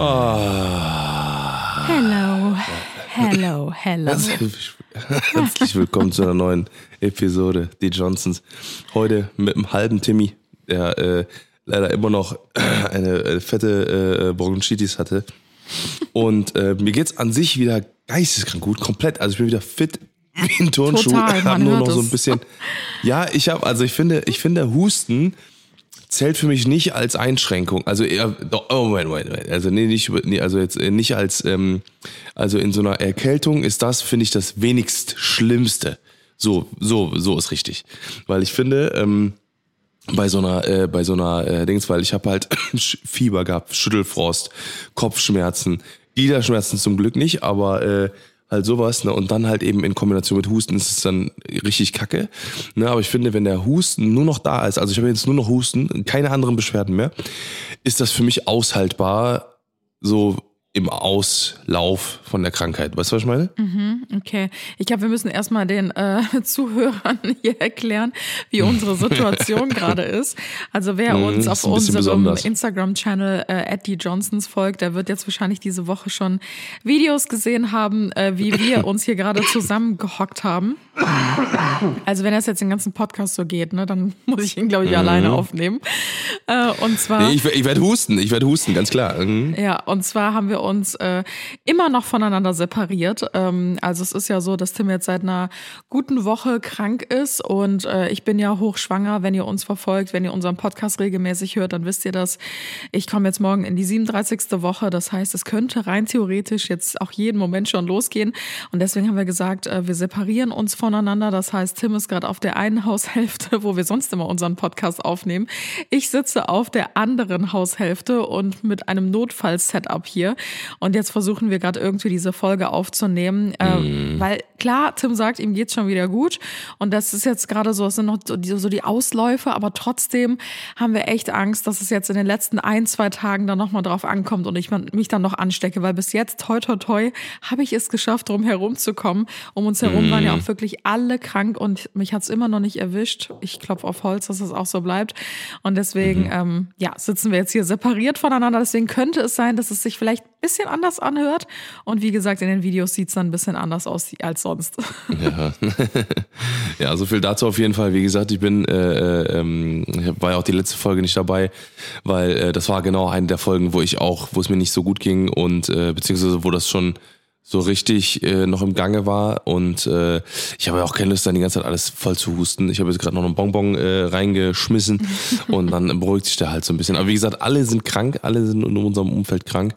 Johnsons. Hello, hello, hello. Herzlich, herzlich willkommen zu einer neuen Episode, die Johnsons. Heute mit einem halben Timmy, der äh, leider immer noch eine, äh, fette äh, Bronchitis hatte. Und äh, mir geht's an sich wieder geisteskrank gut, komplett. Also ich bin wieder fit wie ein Turnschuh. Total, man nur noch so ein bisschen. Ja, ich habe, also ich finde, ich finde Husten zählt für mich nicht als Einschränkung. Also eher, oh Moment, Moment. Also nee, nicht, nee, also jetzt äh, nicht als, ähm, also in so einer Erkältung ist das, finde ich, das wenigst Schlimmste. So, so, so ist richtig. Weil ich finde, ähm, bei so einer, äh, bei so einer äh, Dings, weil ich habe halt Fieber gehabt, Schüttelfrost, Kopfschmerzen, Gliederschmerzen zum Glück nicht, aber äh, halt sowas, ne? Und dann halt eben in Kombination mit Husten ist es dann richtig kacke. Ne? Aber ich finde, wenn der Husten nur noch da ist, also ich habe jetzt nur noch Husten, keine anderen Beschwerden mehr, ist das für mich aushaltbar, so im Auslauf von der Krankheit. Weißt du, was ich meine? Okay, ich glaube, wir müssen erstmal den äh, Zuhörern hier erklären, wie unsere Situation gerade ist. Also wer Mhm, uns auf unserem. Instagram-Channel äh, @johnsons folgt, der wird jetzt wahrscheinlich diese Woche schon Videos gesehen haben, äh, wie wir uns hier gerade zusammengehockt haben. Also wenn das jetzt den ganzen Podcast so geht, ne, dann muss ich ihn, glaube ich, alleine aufnehmen. Äh, und zwar. Mhm. Nee, ich, ich werde husten, ich werde husten, ganz klar. Mhm. Ja, und zwar haben wir uns äh, immer noch voneinander separiert. Ähm, also es ist ja so, dass Tim jetzt seit einer guten Woche krank ist und äh, ich bin ja hochschwanger. Wenn ihr uns verfolgt, wenn ihr unseren Podcast regelmäßig hört, dann wisst ihr das. Ich komme jetzt morgen in die 37. Woche. Das heißt, es könnte rein theoretisch jetzt auch jeden Moment schon losgehen. Und deswegen haben wir gesagt, äh, wir separieren uns voneinander. Das heißt, Tim ist gerade auf der einen Haushälfte, wo wir sonst immer unseren Podcast aufnehmen. Ich sitze auf der anderen Haushälfte und mit einem Notfall-Setup hier. Und jetzt versuchen wir gerade irgendwie diese Folge aufzunehmen. Äh, weil klar, Tim sagt, ihm geht's schon wieder gut. Und das ist jetzt gerade so, es sind noch so die, so die Ausläufe, aber trotzdem haben wir echt Angst, dass es jetzt in den letzten ein, zwei Tagen dann nochmal drauf ankommt und ich mich dann noch anstecke, weil bis jetzt, toi, toi, toi, habe ich es geschafft, drum herumzukommen. Um uns herum waren ja auch wirklich alle krank und mich hat's immer noch nicht erwischt. Ich klopfe auf Holz, dass es auch so bleibt. Und deswegen, ähm, ja, sitzen wir jetzt hier separiert voneinander. Deswegen könnte es sein, dass es sich vielleicht bisschen anders anhört. Und wie gesagt, in den Videos sieht's dann ein bisschen anders aus als sonst. Ja. ja, so viel dazu auf jeden Fall. Wie gesagt, ich bin, äh, äh, ähm, war ja auch die letzte Folge nicht dabei, weil äh, das war genau eine der Folgen, wo ich auch, wo es mir nicht so gut ging und äh, beziehungsweise wo das schon so richtig äh, noch im Gange war und äh, ich habe ja auch keine Lust, dann die ganze Zeit alles voll zu husten. Ich habe jetzt gerade noch einen Bonbon äh, reingeschmissen und dann beruhigt sich der halt so ein bisschen. Aber wie gesagt, alle sind krank, alle sind in unserem Umfeld krank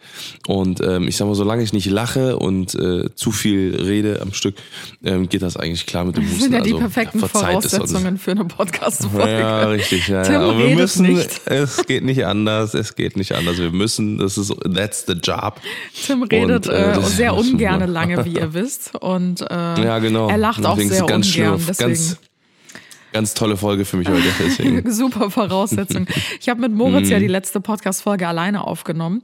und ähm, ich sag mal, solange ich nicht lache und äh, zu viel rede am Stück, ähm, geht das eigentlich klar mit dem Das Husten. sind ja die Also, perfekten uns. Voraussetzungen für eine Podcast-Folge. Ja, richtig. Ja, Tim ja. Aber wir müssen, nicht. es geht nicht anders, es geht nicht anders. Wir müssen, das ist, that's the job. Tim redet Und, äh, äh, das sehr wir. Ungerne lange, wie ihr wisst. Und äh, Ja, genau. er lacht auch Deswegen ist sehr ganz ungern. schlimm, Deswegen ganz, ganz tolle Folge für mich heute. Deswegen. super Voraussetzung. Ich habe mit Moritz Mhm. ja die letzte Podcast-Folge alleine aufgenommen.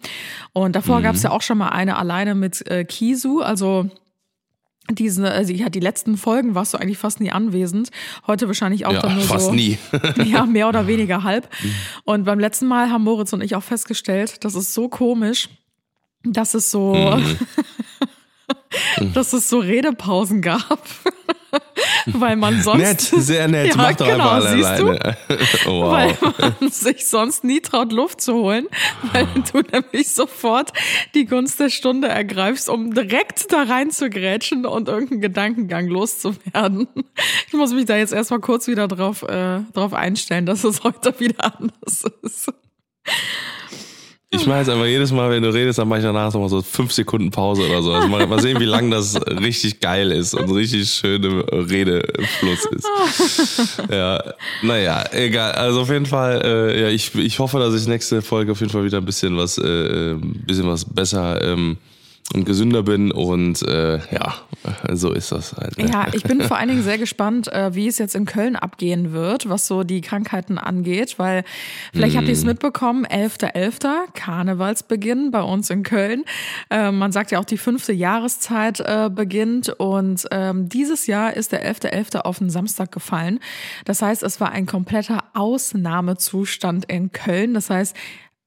Und davor Mhm. gab es ja auch schon mal eine alleine mit äh, Kisu. Also diese, also ja, die letzten Folgen warst du eigentlich fast nie anwesend. Heute wahrscheinlich auch Ja, dann nur fast so. nie. Ja, mehr oder weniger halb. Und beim letzten Mal haben Moritz und ich auch festgestellt, das ist so komisch, dass es so, Mhm. dass es so Redepausen gab. Weil man sonst. Nett, sehr nett. Ja, Mach doch genau, einfach alle siehst du? alleine. wow. Weil man sich sonst nie traut, Luft zu holen, weil du nämlich sofort die Gunst der Stunde ergreifst, um direkt da rein zu grätschen und irgendeinen Gedankengang loszuwerden. Ich muss mich da jetzt erstmal kurz wieder drauf, äh, drauf einstellen, dass es heute wieder anders ist. Ich mache jetzt einfach jedes Mal, wenn du redest, dann mache ich danach nochmal so fünf Sekunden Pause oder so. Also mal, mal sehen, wie lang das richtig geil ist und richtig schöne Redefluss ist. Ja, naja, egal. Also auf jeden Fall, äh, ja, ich, ich hoffe, dass ich nächste Folge auf jeden Fall wieder ein bisschen was, äh, bisschen was besser ähm, und gesünder bin und äh, ja, so ist das halt. Ne? Ja, ich bin vor allen Dingen sehr gespannt, äh, wie es jetzt in Köln abgehen wird, was so die Krankheiten angeht, weil vielleicht habt ihr es mitbekommen, 11.11., Karnevalsbeginn bei uns in Köln. Äh, man sagt ja auch, die fünfte Jahreszeit äh, beginnt und ähm, dieses Jahr ist der 11.11. auf den Samstag gefallen. Das heißt, es war ein kompletter Ausnahmezustand in Köln. Das heißt,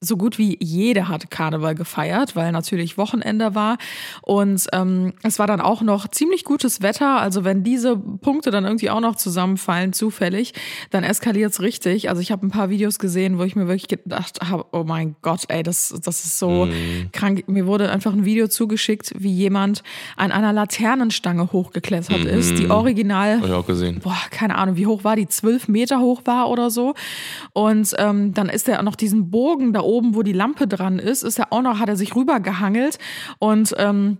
so gut wie jeder hat Karneval gefeiert, weil natürlich Wochenende war. Und ähm, es war dann auch noch ziemlich gutes Wetter. Also wenn diese Punkte dann irgendwie auch noch zusammenfallen, zufällig, dann eskaliert's richtig. Also ich habe ein paar Videos gesehen, wo ich mir wirklich gedacht habe, oh mein Gott, ey, das, das ist so mhm. krank. Mir wurde einfach ein Video zugeschickt, wie jemand an einer Laternenstange hochgeklettert mhm. ist, die original, hab ich auch gesehen. boah, keine Ahnung, wie hoch war die, zwölf Meter hoch war oder so. Und ähm, dann ist er noch diesen Bogen da oben oben, wo die Lampe dran ist, ist er auch noch, hat er sich rübergehangelt. Und ähm,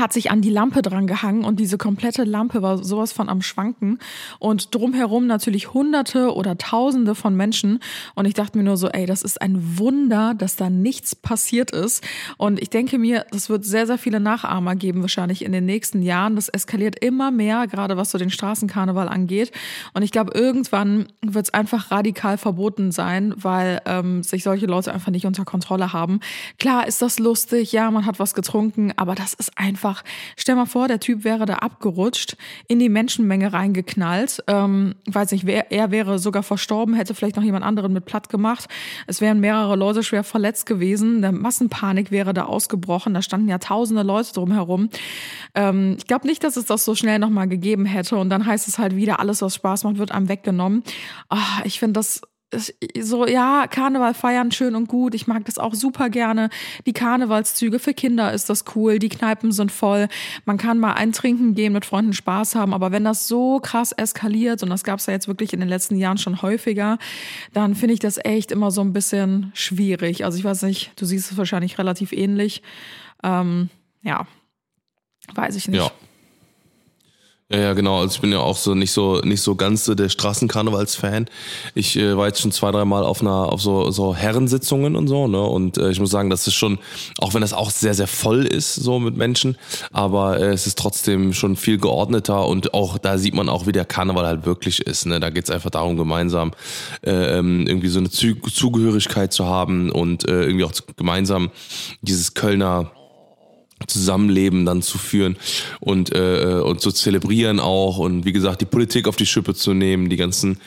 hat sich an die Lampe dran gehangen und diese komplette Lampe war sowas von am Schwanken und drumherum natürlich hunderte oder tausende von Menschen und ich dachte mir nur so, ey, das ist ein Wunder, dass da nichts passiert ist und ich denke mir, das wird sehr, sehr viele Nachahmer geben wahrscheinlich in den nächsten Jahren. Das eskaliert immer mehr, gerade was so den Straßenkarneval angeht und ich glaube, irgendwann wird es einfach radikal verboten sein, weil ähm, sich solche Leute einfach nicht unter Kontrolle haben. Klar ist das lustig, ja, man hat was getrunken, aber das ist einfach einfach, stell mal vor, der Typ wäre da abgerutscht, in die Menschenmenge reingeknallt. Ähm, weiß nicht, wer, er wäre sogar verstorben, hätte vielleicht noch jemand anderen mit platt gemacht. Es wären mehrere Leute schwer verletzt gewesen. Eine Massenpanik wäre da ausgebrochen. Da standen ja tausende Leute drumherum. Ähm, ich glaube nicht, dass es das so schnell nochmal gegeben hätte. Und dann heißt es halt wieder, alles, was Spaß macht, wird einem weggenommen. Oh, ich finde das so, ja, Karneval feiern schön und gut. Ich mag das auch super gerne. Die Karnevalszüge für Kinder ist das cool. Die Kneipen sind voll. Man kann mal ein Trinken gehen, mit Freunden Spaß haben. Aber wenn das so krass eskaliert, und das gab es ja jetzt wirklich in den letzten Jahren schon häufiger, dann finde ich das echt immer so ein bisschen schwierig. Also ich weiß nicht, du siehst es wahrscheinlich relativ ähnlich. Ähm, ja, weiß ich nicht. Ja. Ja, ja, genau. Also ich bin ja auch so nicht so nicht so ganz so der Straßenkarnevals-Fan. Ich äh, war jetzt schon zwei, drei Mal auf einer auf so so Herrensitzungen und so, ne? Und äh, ich muss sagen, das ist schon, auch wenn das auch sehr sehr voll ist so mit Menschen, aber äh, es ist trotzdem schon viel geordneter und auch da sieht man auch, wie der Karneval halt wirklich ist. Ne? Da geht's einfach darum, gemeinsam äh, ähm, irgendwie so eine Zugehörigkeit zu haben und äh, irgendwie auch gemeinsam dieses Kölner Zusammenleben dann zu führen und äh, und zu zelebrieren auch und wie gesagt die Politik auf die Schippe zu nehmen, die ganzen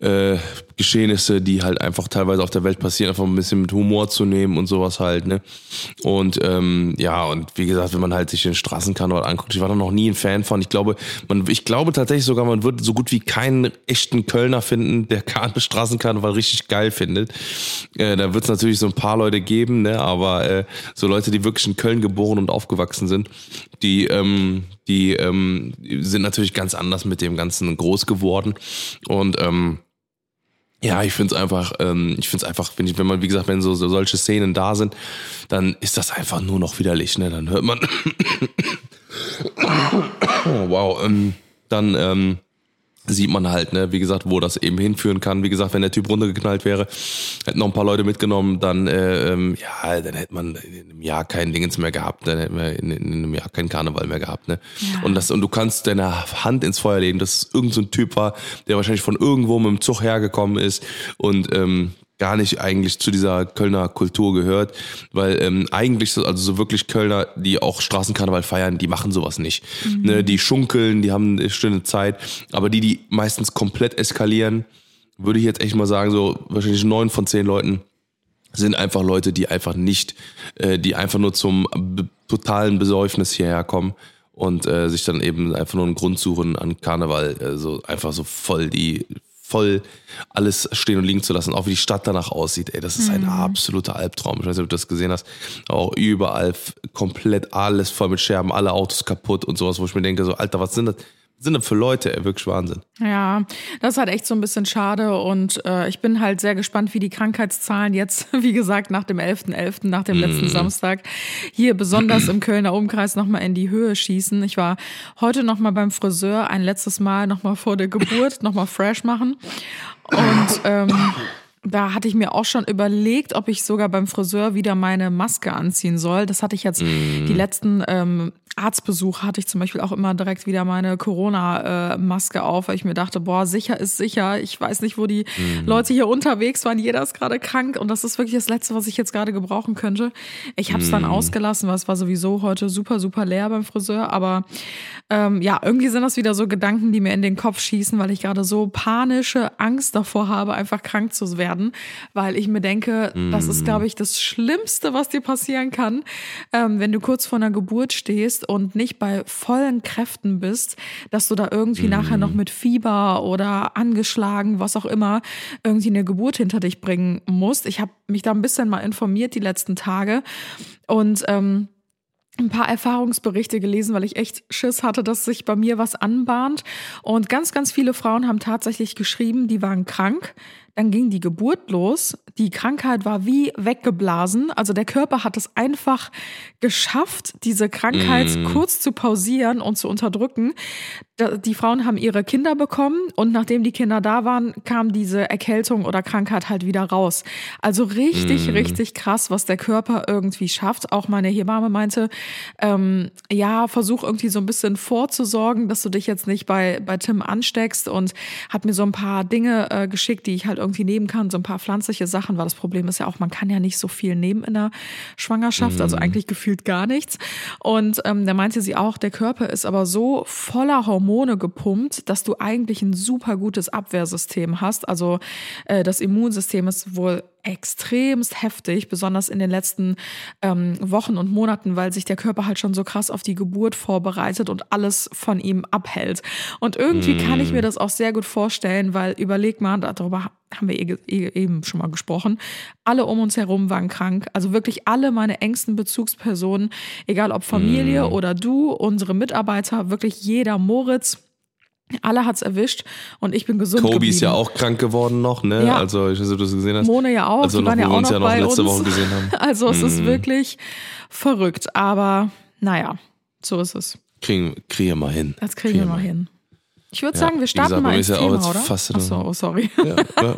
äh, Geschehnisse, die halt einfach teilweise auf der Welt passieren, einfach ein bisschen mit Humor zu nehmen und sowas halt, ne? Und ähm, ja, und wie gesagt, wenn man halt sich den Straßenkarneval anguckt, ich war da noch nie ein Fan von. Ich glaube, man, ich glaube tatsächlich sogar, man wird so gut wie keinen echten Kölner finden, der Straßenkarneval richtig geil findet. Äh, da wird es natürlich so ein paar Leute geben, ne? Aber äh, so Leute, die wirklich in Köln geboren und aufgewachsen sind, die, ähm, die ähm, sind natürlich ganz anders mit dem Ganzen groß geworden. Und ähm, ja, ich finde es einfach, ähm, ich finde es einfach, wenn, ich, wenn man, wie gesagt, wenn so, so solche Szenen da sind, dann ist das einfach nur noch widerlich, ne? Dann hört man, wow, ähm, dann ähm, sieht man halt, ne, wie gesagt, wo das eben hinführen kann. Wie gesagt, wenn der Typ runtergeknallt wäre, hätten noch ein paar Leute mitgenommen, dann, äh, ähm, ja, dann hätte man in einem Jahr kein Dingens mehr gehabt, dann hätten wir in, in einem Jahr keinen Karneval mehr gehabt, ne. Ja. Und das, und du kannst deine Hand ins Feuer legen, dass es irgendein so ein Typ war, der wahrscheinlich von irgendwo mit dem Zug hergekommen ist und ähm, gar nicht eigentlich zu dieser Kölner Kultur gehört, weil ähm, eigentlich so, also so wirklich Kölner, die auch Straßenkarneval feiern, die machen sowas nicht. Mhm. Ne, die schunkeln, die haben eine schöne Zeit, aber die, die meistens komplett eskalieren, würde ich jetzt echt mal sagen, so wahrscheinlich neun von zehn Leuten sind einfach Leute, die einfach nicht, äh, die einfach nur zum totalen Besäufnis hierher kommen und äh, sich dann eben einfach nur einen Grund suchen an Karneval, äh, so einfach so voll die voll alles stehen und liegen zu lassen, auch wie die Stadt danach aussieht. Ey, das ist ein mhm. absoluter Albtraum. Ich weiß nicht, ob du das gesehen hast. Auch überall komplett alles voll mit Scherben, alle Autos kaputt und sowas, wo ich mir denke, so, Alter, was sind das? Sind das für Leute? Ey, wirklich Wahnsinn. Ja, das ist halt echt so ein bisschen schade und äh, ich bin halt sehr gespannt, wie die Krankheitszahlen jetzt, wie gesagt, nach dem 11.11., .11., nach dem letzten mm. Samstag, hier besonders im Kölner Umkreis nochmal in die Höhe schießen. Ich war heute nochmal beim Friseur, ein letztes Mal nochmal vor der Geburt, nochmal fresh machen und ähm, da hatte ich mir auch schon überlegt, ob ich sogar beim Friseur wieder meine Maske anziehen soll. Das hatte ich jetzt Mhm. die letzten ähm, Arztbesuche hatte ich zum Beispiel auch immer direkt wieder meine Corona-Maske auf, weil ich mir dachte, boah, sicher ist sicher. Ich weiß nicht, wo die Mhm. Leute hier unterwegs waren. Jeder ist gerade krank und das ist wirklich das Letzte, was ich jetzt gerade gebrauchen könnte. Ich habe es Mhm. dann ausgelassen, weil es war sowieso heute super, super leer beim Friseur. Aber ähm, ja, irgendwie sind das wieder so Gedanken, die mir in den Kopf schießen, weil ich gerade so panische Angst davor habe, einfach krank zu werden, weil ich mir denke, das ist, glaube ich, das Schlimmste, was dir passieren kann, ähm, wenn du kurz vor einer Geburt stehst und nicht bei vollen Kräften bist, dass du da irgendwie nachher noch mit Fieber oder angeschlagen, was auch immer, irgendwie eine Geburt hinter dich bringen musst. Ich habe mich da ein bisschen mal informiert die letzten Tage und ähm, ein paar Erfahrungsberichte gelesen, weil ich echt Schiss hatte, dass sich bei mir was anbahnt. Und ganz, ganz viele Frauen haben tatsächlich geschrieben, die waren krank. Dann ging die Geburt los. Die Krankheit war wie weggeblasen. Also der Körper hat es einfach geschafft, diese Krankheit kurz zu pausieren und zu unterdrücken. Die Frauen haben ihre Kinder bekommen und nachdem die Kinder da waren, kam diese Erkältung oder Krankheit halt wieder raus. Also richtig, richtig krass, was der Körper irgendwie schafft. Auch meine Hebamme meinte, ähm, ja, versuch irgendwie so ein bisschen vorzusorgen, dass du dich jetzt nicht bei, bei Tim ansteckst und hat mir so ein paar Dinge äh, geschickt, die ich halt irgendwie nehmen kann, so ein paar pflanzliche Sachen, weil das Problem ist ja auch, man kann ja nicht so viel nehmen in der Schwangerschaft, also eigentlich gefühlt gar nichts. Und ähm, da meinte sie auch, der Körper ist aber so voller Hormone gepumpt, dass du eigentlich ein super gutes Abwehrsystem hast. Also äh, das Immunsystem ist wohl extremst heftig, besonders in den letzten ähm, Wochen und Monaten, weil sich der Körper halt schon so krass auf die Geburt vorbereitet und alles von ihm abhält. Und irgendwie kann ich mir das auch sehr gut vorstellen, weil überleg mal, darüber haben wir eh- eh- eben schon mal gesprochen, alle um uns herum waren krank. Also wirklich alle meine engsten Bezugspersonen, egal ob Familie oder du, unsere Mitarbeiter, wirklich jeder Moritz. Alle hat's erwischt und ich bin gesund Kobe geblieben. ist ja auch krank geworden noch, ne? Ja. Also, ich weiß nicht, ob du das gesehen hast. Mone ja auch, Also die noch, waren ja auch uns noch ja noch bei letzte uns. Woche gesehen haben. Mhm. Also es ist wirklich verrückt, aber naja, so ist es. Kriegen, kriegen wir mal hin. Das kriegen wir mal hin. Ich würde Ja, sagen, wir starten gesagt, mal ins ist ja auch Thema, jetzt oder? fast- Ach so, oh, sorry. Ja, ja.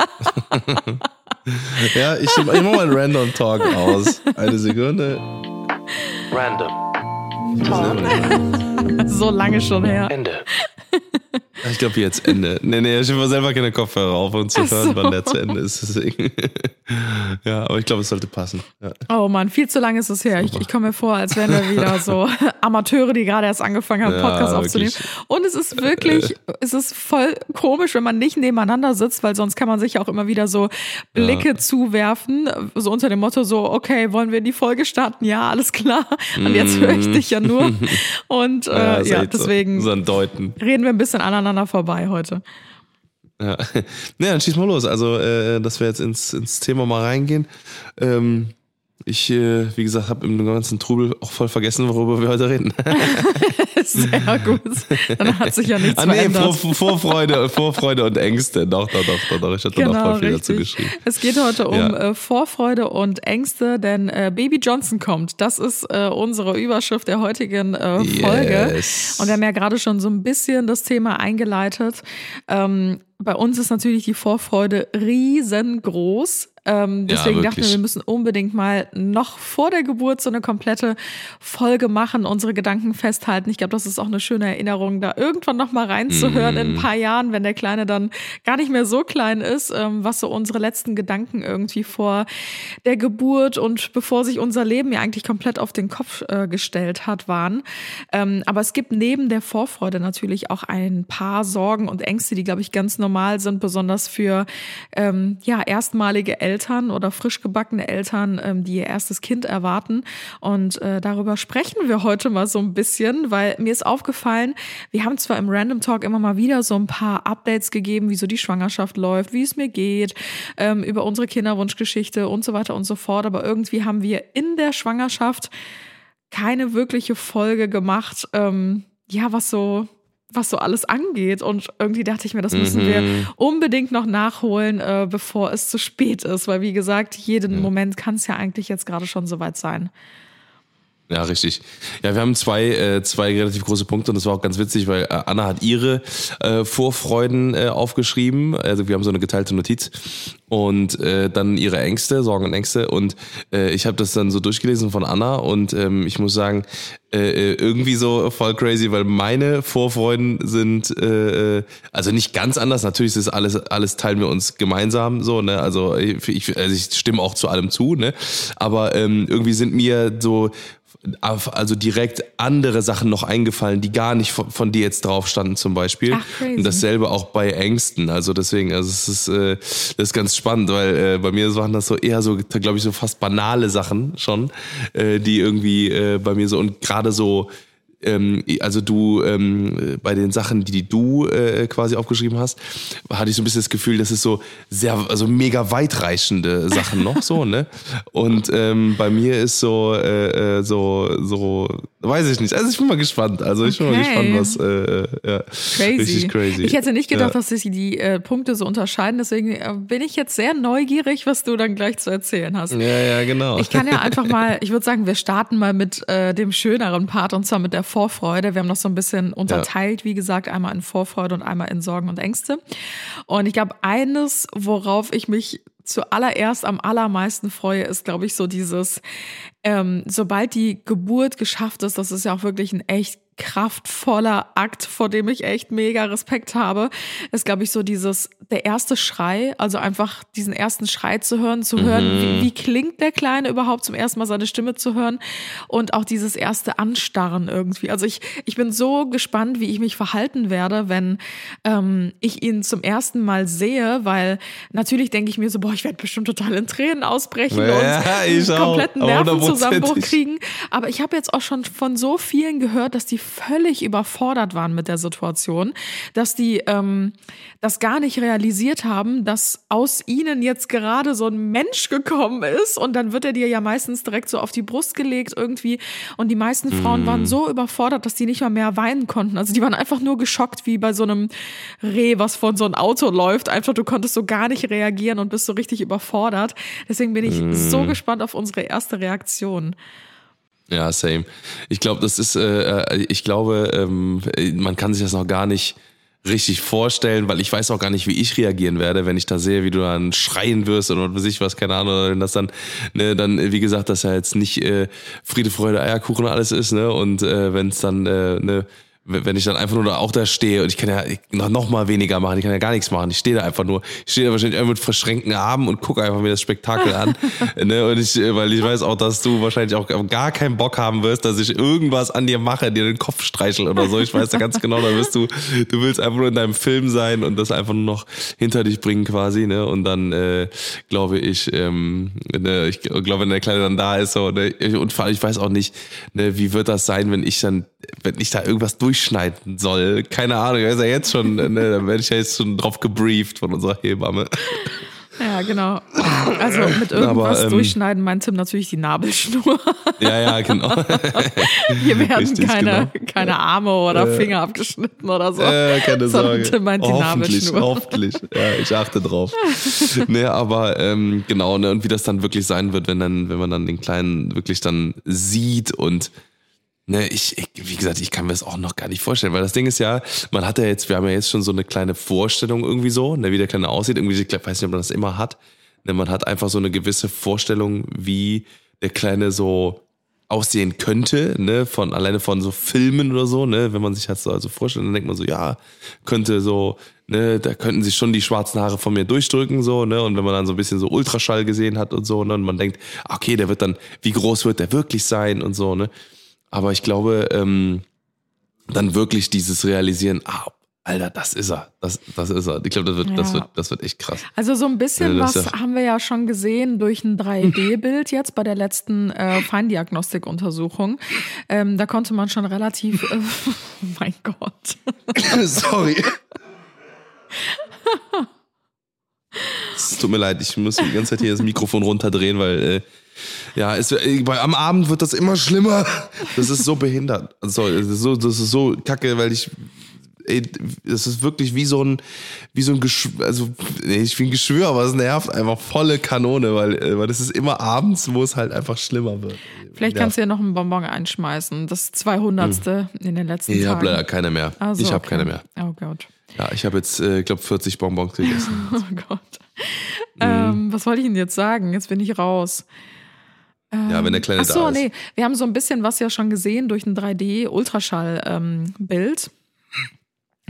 ja ich, ich mach mal einen Random Talk aus. Eine Sekunde. Random. so lange schon her. Ende. Ich glaube jetzt Ende. Nee, nee, ich habe selber keine Kopfhörer auf, um zu Ach hören, so. wann der zu Ende ist. Deswegen. Ja, aber ich glaube, es sollte passen. Ja. Oh Mann, viel zu lange ist es her. Ich, ich komme mir vor, als wären wir wieder so Amateure, die gerade erst angefangen haben, Ja, Podcasts aufzunehmen. wirklich. Und es ist wirklich, es ist voll komisch, wenn man nicht nebeneinander sitzt, weil sonst kann man sich ja auch immer wieder so Blicke zuwerfen, so unter dem Motto so, okay, wollen wir in die Folge starten? Ja, alles klar. Und jetzt höre ich dich ja nur. Und äh, ja, deswegen So, so ein Deuten. reden wir ein bisschen aneinander vorbei heute. Ja. Nee, dann schieß mal los. Also, äh, dass wir jetzt ins, ins Thema mal reingehen. Ähm, ich, äh, wie gesagt, habe im ganzen Trubel auch voll vergessen, worüber wir heute reden. Sehr gut. Dann hat sich ja nichts ah, nee, verändert. Vor, Vorfreude, Vorfreude und Ängste. Doch, doch, doch, doch. Ich hatte noch voll viel dazu geschrieben. Genau, Es geht heute um Ja. äh, Vorfreude und Ängste, denn äh, Baby Johnson kommt. Das ist äh, unsere Überschrift der heutigen äh, Folge. Yes. Und wir haben ja gerade schon so ein bisschen das Thema eingeleitet. Ähm, bei uns ist natürlich die Vorfreude riesengroß. Ähm, deswegen dachten wir, wir müssen unbedingt mal noch vor der Geburt so eine komplette Folge machen, unsere Gedanken festhalten. Ich glaube, das ist auch eine schöne Erinnerung, da irgendwann noch mal reinzuhören in ein paar Jahren, wenn der Kleine dann gar nicht mehr so klein ist, ähm, was so unsere letzten Gedanken irgendwie vor der Geburt und bevor sich unser Leben ja eigentlich komplett auf den Kopf äh, gestellt hat, waren. Ähm, aber es gibt neben der Vorfreude natürlich auch ein paar Sorgen und Ängste, die, glaube ich, ganz normal sind, besonders für ähm, ja, erstmalige Eltern oder frisch gebackene Eltern, ähm, die ihr erstes Kind erwarten. Und äh, darüber sprechen wir heute mal so ein bisschen, weil mir ist aufgefallen, wir haben zwar im Random Talk immer mal wieder so ein paar Updates gegeben, wie so die Schwangerschaft läuft, wie es mir geht, ähm, über unsere Kinderwunschgeschichte und so weiter und so fort, aber irgendwie haben wir in der Schwangerschaft keine wirkliche Folge gemacht, ähm, ja, was so was so alles angeht. Und irgendwie dachte ich mir, das müssen wir unbedingt noch nachholen, äh, bevor es zu spät ist. Weil, wie gesagt, jeden Moment kann es ja eigentlich jetzt gerade schon soweit sein. Ja, richtig. Ja, wir haben zwei, äh, zwei relativ große Punkte und das war auch ganz witzig, weil äh, Anna hat ihre äh, Vorfreuden äh, aufgeschrieben. Also wir haben so eine geteilte Notiz und äh, dann ihre Ängste, Sorgen und Ängste und äh, ich habe das dann so durchgelesen von Anna und ähm, ich muss sagen, äh, äh, irgendwie so voll crazy, weil meine Vorfreuden sind äh, äh, also nicht ganz anders. Natürlich ist alles alles teilen wir uns gemeinsam so, ne? Also ich, also ich stimme auch zu allem zu, ne? Aber ähm, irgendwie sind mir so also direkt andere Sachen noch eingefallen, die gar nicht von, von dir jetzt drauf standen zum Beispiel. Ach, crazy. Und dasselbe auch bei Ängsten. Also deswegen, also es ist, äh, das ist ganz spannend, weil äh, bei mir waren das so eher so, glaube ich, so fast banale Sachen schon, äh, die irgendwie äh, bei mir so und gerade so ähm, also du ähm, bei den Sachen, die, die du äh, quasi aufgeschrieben hast, hatte ich so ein bisschen das Gefühl, das ist so sehr, also mega weitreichende Sachen noch so, ne? Und ähm, bei mir ist so, äh, äh, so, so, weiß ich nicht. Also ich bin mal gespannt. Also ich bin mal gespannt, was äh, ja, Crazy. richtig crazy. Ich hätte nicht gedacht, ja. dass sich die äh, Punkte so unterscheiden. Deswegen äh, bin ich jetzt sehr neugierig, was du dann gleich zu erzählen hast. Ja, ja, genau. Ich kann ja einfach mal, ich würde sagen, wir starten mal mit äh, dem schöneren Part und zwar mit der Vorfreude. Wir haben noch so ein bisschen unterteilt, wie gesagt, einmal in Vorfreude und einmal in Sorgen und Ängste. Und ich glaube, eines, worauf ich mich zuallererst am allermeisten freue, ist, glaube ich, so dieses, ähm, sobald die Geburt geschafft ist, das ist ja auch wirklich ein echt kraftvoller Akt, vor dem ich echt mega Respekt habe, ist, glaube ich, so dieses, der erste Schrei, also einfach diesen ersten Schrei zu hören, zu hören, wie, wie klingt der Kleine überhaupt zum ersten Mal seine Stimme zu hören und auch dieses erste Anstarren irgendwie. Also ich, ich bin so gespannt, wie ich mich verhalten werde, wenn ähm, ich ihn zum ersten Mal sehe, weil natürlich denke ich mir so, boah, ich werde bestimmt total in Tränen ausbrechen Ja, und einen kompletten Nervenzusammenbruch kriegen. Aber ich habe jetzt auch schon von so vielen gehört, dass die völlig überfordert waren mit der Situation, dass die ähm, das gar nicht realisiert haben, dass aus ihnen jetzt gerade so ein Mensch gekommen ist und dann wird er dir ja meistens direkt so auf die Brust gelegt irgendwie und die meisten Frauen waren so überfordert, dass die nicht mal mehr weinen konnten. Also die waren einfach nur geschockt wie bei so einem Reh, was von so einem Auto läuft. Einfach du konntest so gar nicht reagieren und bist so richtig überfordert. Deswegen bin ich so gespannt auf unsere erste Reaktion. Ja, same. Ich glaube, das ist, äh, äh, ich glaube, ähm, man kann sich das noch gar nicht richtig vorstellen, weil ich weiß auch gar nicht, wie ich reagieren werde, wenn ich da sehe, wie du dann schreien wirst oder was ich was, keine Ahnung, wenn das dann, ne, dann, wie gesagt, dass ja jetzt nicht äh, Friede, Freude, Eierkuchen alles ist, ne, und äh, wenn es dann, äh, ne, wenn ich dann einfach nur da auch da stehe und ich kann ja noch, noch mal weniger machen, ich kann ja gar nichts machen, ich stehe da einfach nur, ich stehe da wahrscheinlich einfach mit verschränkten Armen und gucke einfach mir das Spektakel an, ne, und ich, äh, weil ich weiß auch, dass du wahrscheinlich auch gar keinen Bock haben wirst, dass ich irgendwas an dir mache, dir den Kopf streichel oder so, ich weiß ja ganz genau, da wirst du, du willst einfach nur in deinem Film sein und das einfach nur noch hinter dich bringen quasi, ne, und dann, äh, glaube ich, ähm, ne, ich glaube, wenn der Kleine dann da ist, so, ne, und vor allem, ich weiß auch nicht, ne, wie wird das sein, wenn ich dann, wenn ich da irgendwas durchschneiden soll, keine Ahnung, ist ja jetzt schon, ne, da werde ich ja jetzt schon drauf gebrieft von unserer Hebamme. Ja, genau. Also mit irgendwas Aber, ähm, durchschneiden meint Tim natürlich die Nabelschnur. Ja, ja, genau. Hier werden Richtig, keine, genau. keine Arme oder Finger abgeschnitten oder so. Äh, keine Sondern Sorge. Tim meint die hoffentlich, Nabelschnur. hoffentlich. Ja, ich achte drauf. ne, aber ähm, genau, ne, und wie das dann wirklich sein wird, wenn dann, wenn man dann den Kleinen wirklich dann sieht und Ne, ich, ich, wie gesagt, ich kann mir das auch noch gar nicht vorstellen, weil das Ding ist ja, man hat ja jetzt, wir haben ja jetzt schon so eine kleine Vorstellung irgendwie so, ne, wie der Kleine aussieht. Irgendwie, ich weiß nicht, ob man das immer hat. Ne, man hat einfach so eine gewisse Vorstellung, wie der Kleine so aussehen könnte, ne, von alleine von so Filmen oder so, ne, wenn man sich halt so also vorstellt, dann denkt man so, ja, könnte so, ne, da könnten sich schon die schwarzen Haare von mir durchdrücken, so, ne, und wenn man dann so ein bisschen so Ultraschall gesehen hat und so, ne, und man denkt, okay, der wird dann, wie groß wird der wirklich sein und so, ne, aber ich glaube, ähm, dann wirklich dieses Realisieren, ah, Alter, das ist er, das, das ist er. Ich glaube, das wird, das Ja. wird, das wird echt krass. Also so ein bisschen Ja, was das ja- haben wir ja schon gesehen durch ein 3D-Bild jetzt bei der letzten äh, Feindiagnostikuntersuchung. Ähm, da konnte man schon relativ, äh, oh mein Gott. Sorry. Es tut mir leid, ich muss die ganze Zeit hier das Mikrofon runterdrehen, weil äh, ja, es, äh, bei, am Abend wird das immer schlimmer. Das ist so behindert. Also, das ist so, das ist so kacke, weil ich ey, das ist wirklich wie so ein, wie so ein Geschwür, also ich bin Geschwür, aber es nervt einfach volle Kanone, weil, äh, weil das ist immer abends, wo es halt einfach schlimmer wird. Vielleicht kannst du ja noch einen Bonbon einschmeißen. Das 200. in den letzten Ich habe Tagen. leider keine mehr. Also, ich habe okay. keine mehr. Oh Gott. Ja, ich habe jetzt, äh, ich glaube, 40 Bonbons gegessen. Oh Gott. Mhm. Ähm, was wollte ich denn jetzt sagen? Jetzt bin ich raus. ja, wenn der Kleine Ach so, da ist. nee. Wir haben so ein bisschen was ja schon gesehen durch ein 3D-Ultraschall-Bild.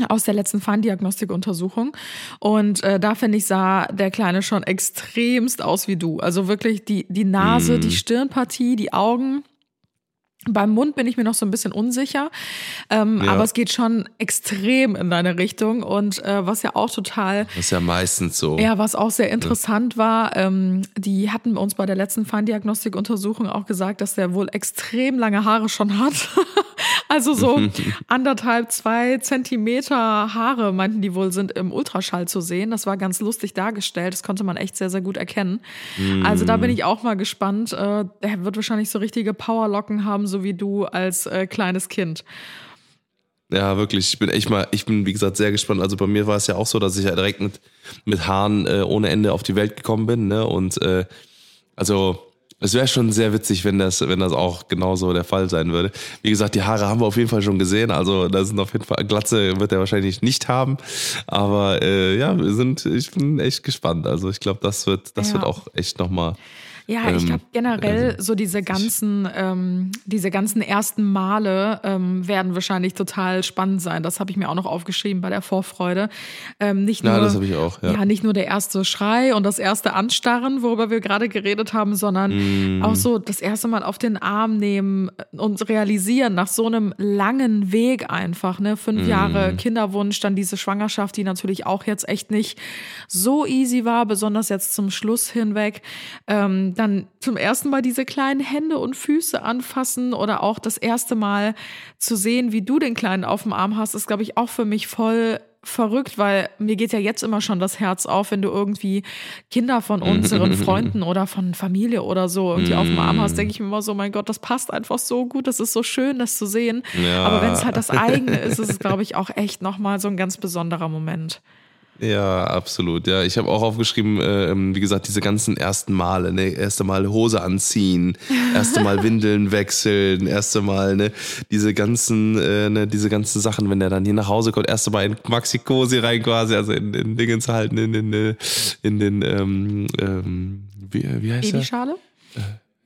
aus der letzten Feindiagnostikuntersuchung. Und äh, da finde ich, sah der Kleine schon extremst aus wie du. Also wirklich die, die Nase, Mhm. die Stirnpartie, die Augen. Beim Mund bin ich mir noch so ein bisschen unsicher, ähm, Ja. aber es geht schon extrem in deine Richtung. Und äh, was ja auch total Das ist ja meistens so. ja, was auch sehr interessant war, ähm, die hatten uns bei der letzten Feindiagnostikuntersuchung auch gesagt, dass der wohl extrem lange Haare schon hat. also so anderthalb, zwei Zentimeter Haare, meinten die wohl, sind im Ultraschall zu sehen. Das war ganz lustig dargestellt. Das konnte man echt sehr, sehr gut erkennen. Also da bin ich auch mal gespannt. Äh, der wird wahrscheinlich so richtige Powerlocken haben, so wie du als äh, kleines Kind. Ja, wirklich. Ich bin echt mal, ich bin, wie gesagt, sehr gespannt. Also bei mir war es ja auch so, dass ich ja direkt mit, mit Haaren äh, ohne Ende auf die Welt gekommen bin. Ne? Und äh, also es wäre schon sehr witzig, wenn das, wenn das auch genauso der Fall sein würde. Wie gesagt, die Haare haben wir auf jeden Fall schon gesehen. Also da sind auf jeden Fall Glatze wird er wahrscheinlich nicht haben. Aber äh, ja, wir sind, ich bin echt gespannt. Also ich glaube, das wird, das Ja. wird auch echt nochmal. Ja, ich Ähm, glaube generell so diese ganzen, ähm, diese ganzen ersten Male ähm, werden wahrscheinlich total spannend sein. Das habe ich mir auch noch aufgeschrieben bei der Vorfreude. Ähm, nicht Ja, nur, das habe ich auch, ja. nicht nur der erste Schrei und das erste Anstarren, worüber wir gerade geredet haben, sondern Mm. auch so das erste Mal auf den Arm nehmen und realisieren nach so einem langen Weg einfach, ne, Mm. fünf Jahre Kinderwunsch, dann diese Schwangerschaft, die natürlich auch jetzt echt nicht so easy war, besonders jetzt zum Schluss hinweg. Ähm, dann zum ersten Mal diese kleinen Hände und Füße anfassen oder auch das erste Mal zu sehen, wie du den Kleinen auf dem Arm hast, ist, glaube ich, auch für mich voll verrückt, weil mir geht ja jetzt immer schon das Herz auf, wenn du irgendwie Kinder von unseren Freunden oder von Familie oder so irgendwie auf dem Arm hast, denke ich mir immer so, mein Gott, das passt einfach so gut, das ist so schön, das zu sehen. Ja. Aber wenn es halt das eigene ist, ist es, glaube ich, auch echt nochmal so ein ganz besonderer Moment. Ja, absolut. Ja, ich habe auch aufgeschrieben, äh, ähm, wie gesagt, diese ganzen ersten Male, ne, erste Mal Hose anziehen, erste Mal Windeln wechseln, erste Mal, ne, diese ganzen, äh, ne, diese ganzen Sachen, wenn der dann hier nach Hause kommt, erste Mal in Maxi Cosi rein quasi, also in, in Dingens halten, in den, äh, in den, ähm, ähm, wie, wie heißt der? Babyschale?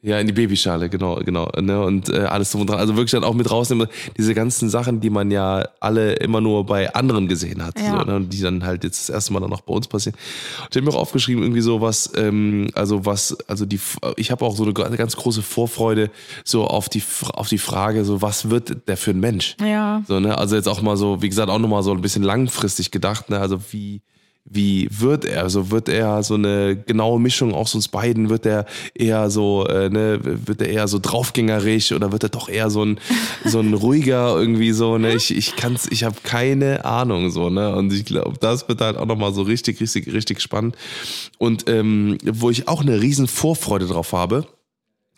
Ja, in die Babyschale, genau, genau. Ne? Und äh, alles drum und dran. Also wirklich dann auch mit rausnehmen, diese ganzen Sachen, die man ja alle immer nur bei anderen gesehen hat. Ja. So, ne? Und die dann halt jetzt das erste Mal dann auch bei uns passieren. Und ich habe mir auch aufgeschrieben, irgendwie so was, ähm, also was, also die ich habe auch so eine ganz große Vorfreude so auf die auf die Frage, so was wird der für ein Mensch? Ja. So, ne? Also jetzt auch mal so, wie gesagt, auch nochmal so ein bisschen langfristig gedacht, ne? Also wie, wie wird er? Also wird er so eine genaue Mischung aus uns beiden? Wird er eher so, äh, ne, wird er eher so draufgängerisch oder wird er doch eher so ein, so ein ruhiger irgendwie so, ne? Ich, ich kann's, ich habe keine Ahnung so, ne? Und ich glaube, das wird halt auch nochmal so richtig, richtig, richtig spannend. Und ähm, wo ich auch eine riesen Vorfreude drauf habe,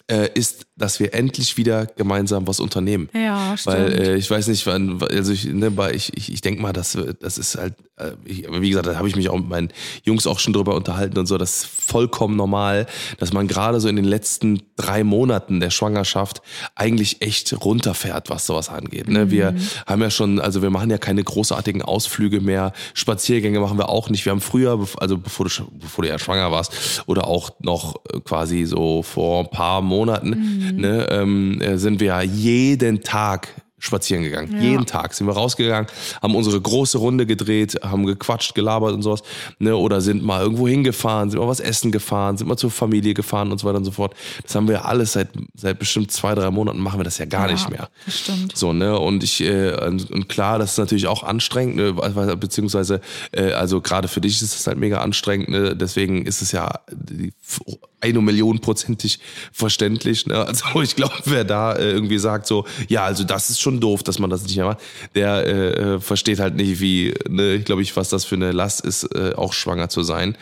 äh, ist, dass wir endlich wieder gemeinsam was unternehmen. Ja, stimmt. Weil äh, ich weiß nicht, wann, also ich, ne, weil ich, ich, ich denke mal, das, das ist halt, äh, ich, aber wie gesagt, da habe ich mich auch mit meinen Jungs auch schon drüber unterhalten und so, das ist vollkommen normal, dass man gerade so in den letzten drei Monaten der Schwangerschaft eigentlich echt runterfährt, was sowas angeht. Ne? Wir haben ja schon, also wir machen ja keine großartigen Ausflüge mehr, Spaziergänge machen wir auch nicht. Wir haben früher, also bevor du, bevor du ja schwanger warst, oder auch noch äh, quasi so vor ein paar Monaten, ne, ähm, äh, sind wir jeden Tag spazieren gegangen. Ja. Jeden Tag sind wir rausgegangen, haben unsere große Runde gedreht, haben gequatscht, gelabert und sowas, ne, oder sind mal irgendwo hingefahren, sind mal was essen gefahren, sind mal zur Familie gefahren und so weiter und so fort. Das haben wir ja alles seit, seit bestimmt zwei, drei Monaten machen wir das ja gar Ja, nicht mehr. stimmt. So, ne, und ich, äh, und, und klar, das ist natürlich auch anstrengend, ne, beziehungsweise, äh, also gerade für dich ist es halt mega anstrengend, ne, deswegen ist es ja eine Million prozentig verständlich, ne, also ich glaube, wer da äh, irgendwie sagt so, ja, also das ist schon schon doof, dass man das nicht mehr macht. Der äh, äh, versteht halt nicht, wie, ne, ich glaube ich, was das für eine Last ist, äh, auch schwanger zu sein.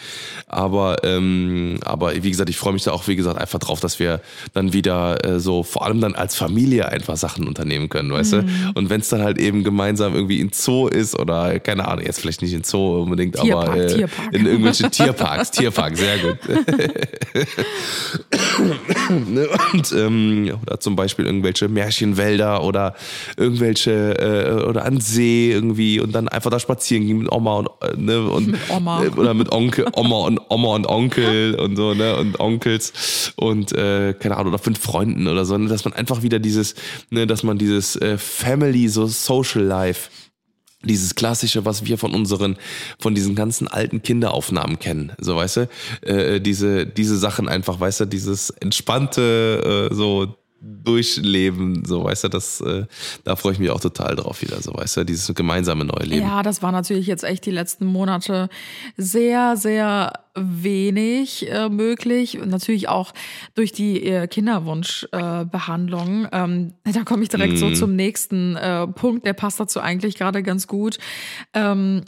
Aber, ähm, aber wie gesagt, ich freue mich da auch, wie gesagt, einfach drauf, dass wir dann wieder äh, so, vor allem dann als Familie einfach Sachen unternehmen können, weißt Mhm. du? Und wenn es dann halt eben gemeinsam irgendwie in Zoo ist oder, keine Ahnung, jetzt vielleicht nicht in Zoo unbedingt, Tierpark, aber äh, Tierpark. in irgendwelche Tierparks, Tierpark, sehr gut. ne? Und ähm, oder zum Beispiel irgendwelche Märchenwälder oder irgendwelche äh, oder an See irgendwie und dann einfach da spazieren gehen mit Oma und äh, ne und Mit Oma. oder mit Onkel, Oma und Oma und Onkel und so ne und Onkels und äh, keine Ahnung oder fünf Freunden oder so, ne? dass man einfach wieder dieses, ne, dass man dieses äh, Family so Social Life dieses klassische, was wir von unseren, von diesen ganzen alten Kinderaufnahmen kennen, so weißt du, äh, diese diese Sachen einfach, weißt du, dieses entspannte äh, so Durchleben, so weißt du, das, äh, da freue ich mich auch total drauf wieder, so weißt du, dieses gemeinsame neue Leben. Ja, das war natürlich jetzt echt die letzten Monate sehr, sehr wenig äh, möglich. Und Natürlich auch durch die äh, Kinderwunschbehandlung. Äh, ähm, da komme ich direkt so zum nächsten äh, Punkt, der passt dazu eigentlich gerade ganz gut. Ähm,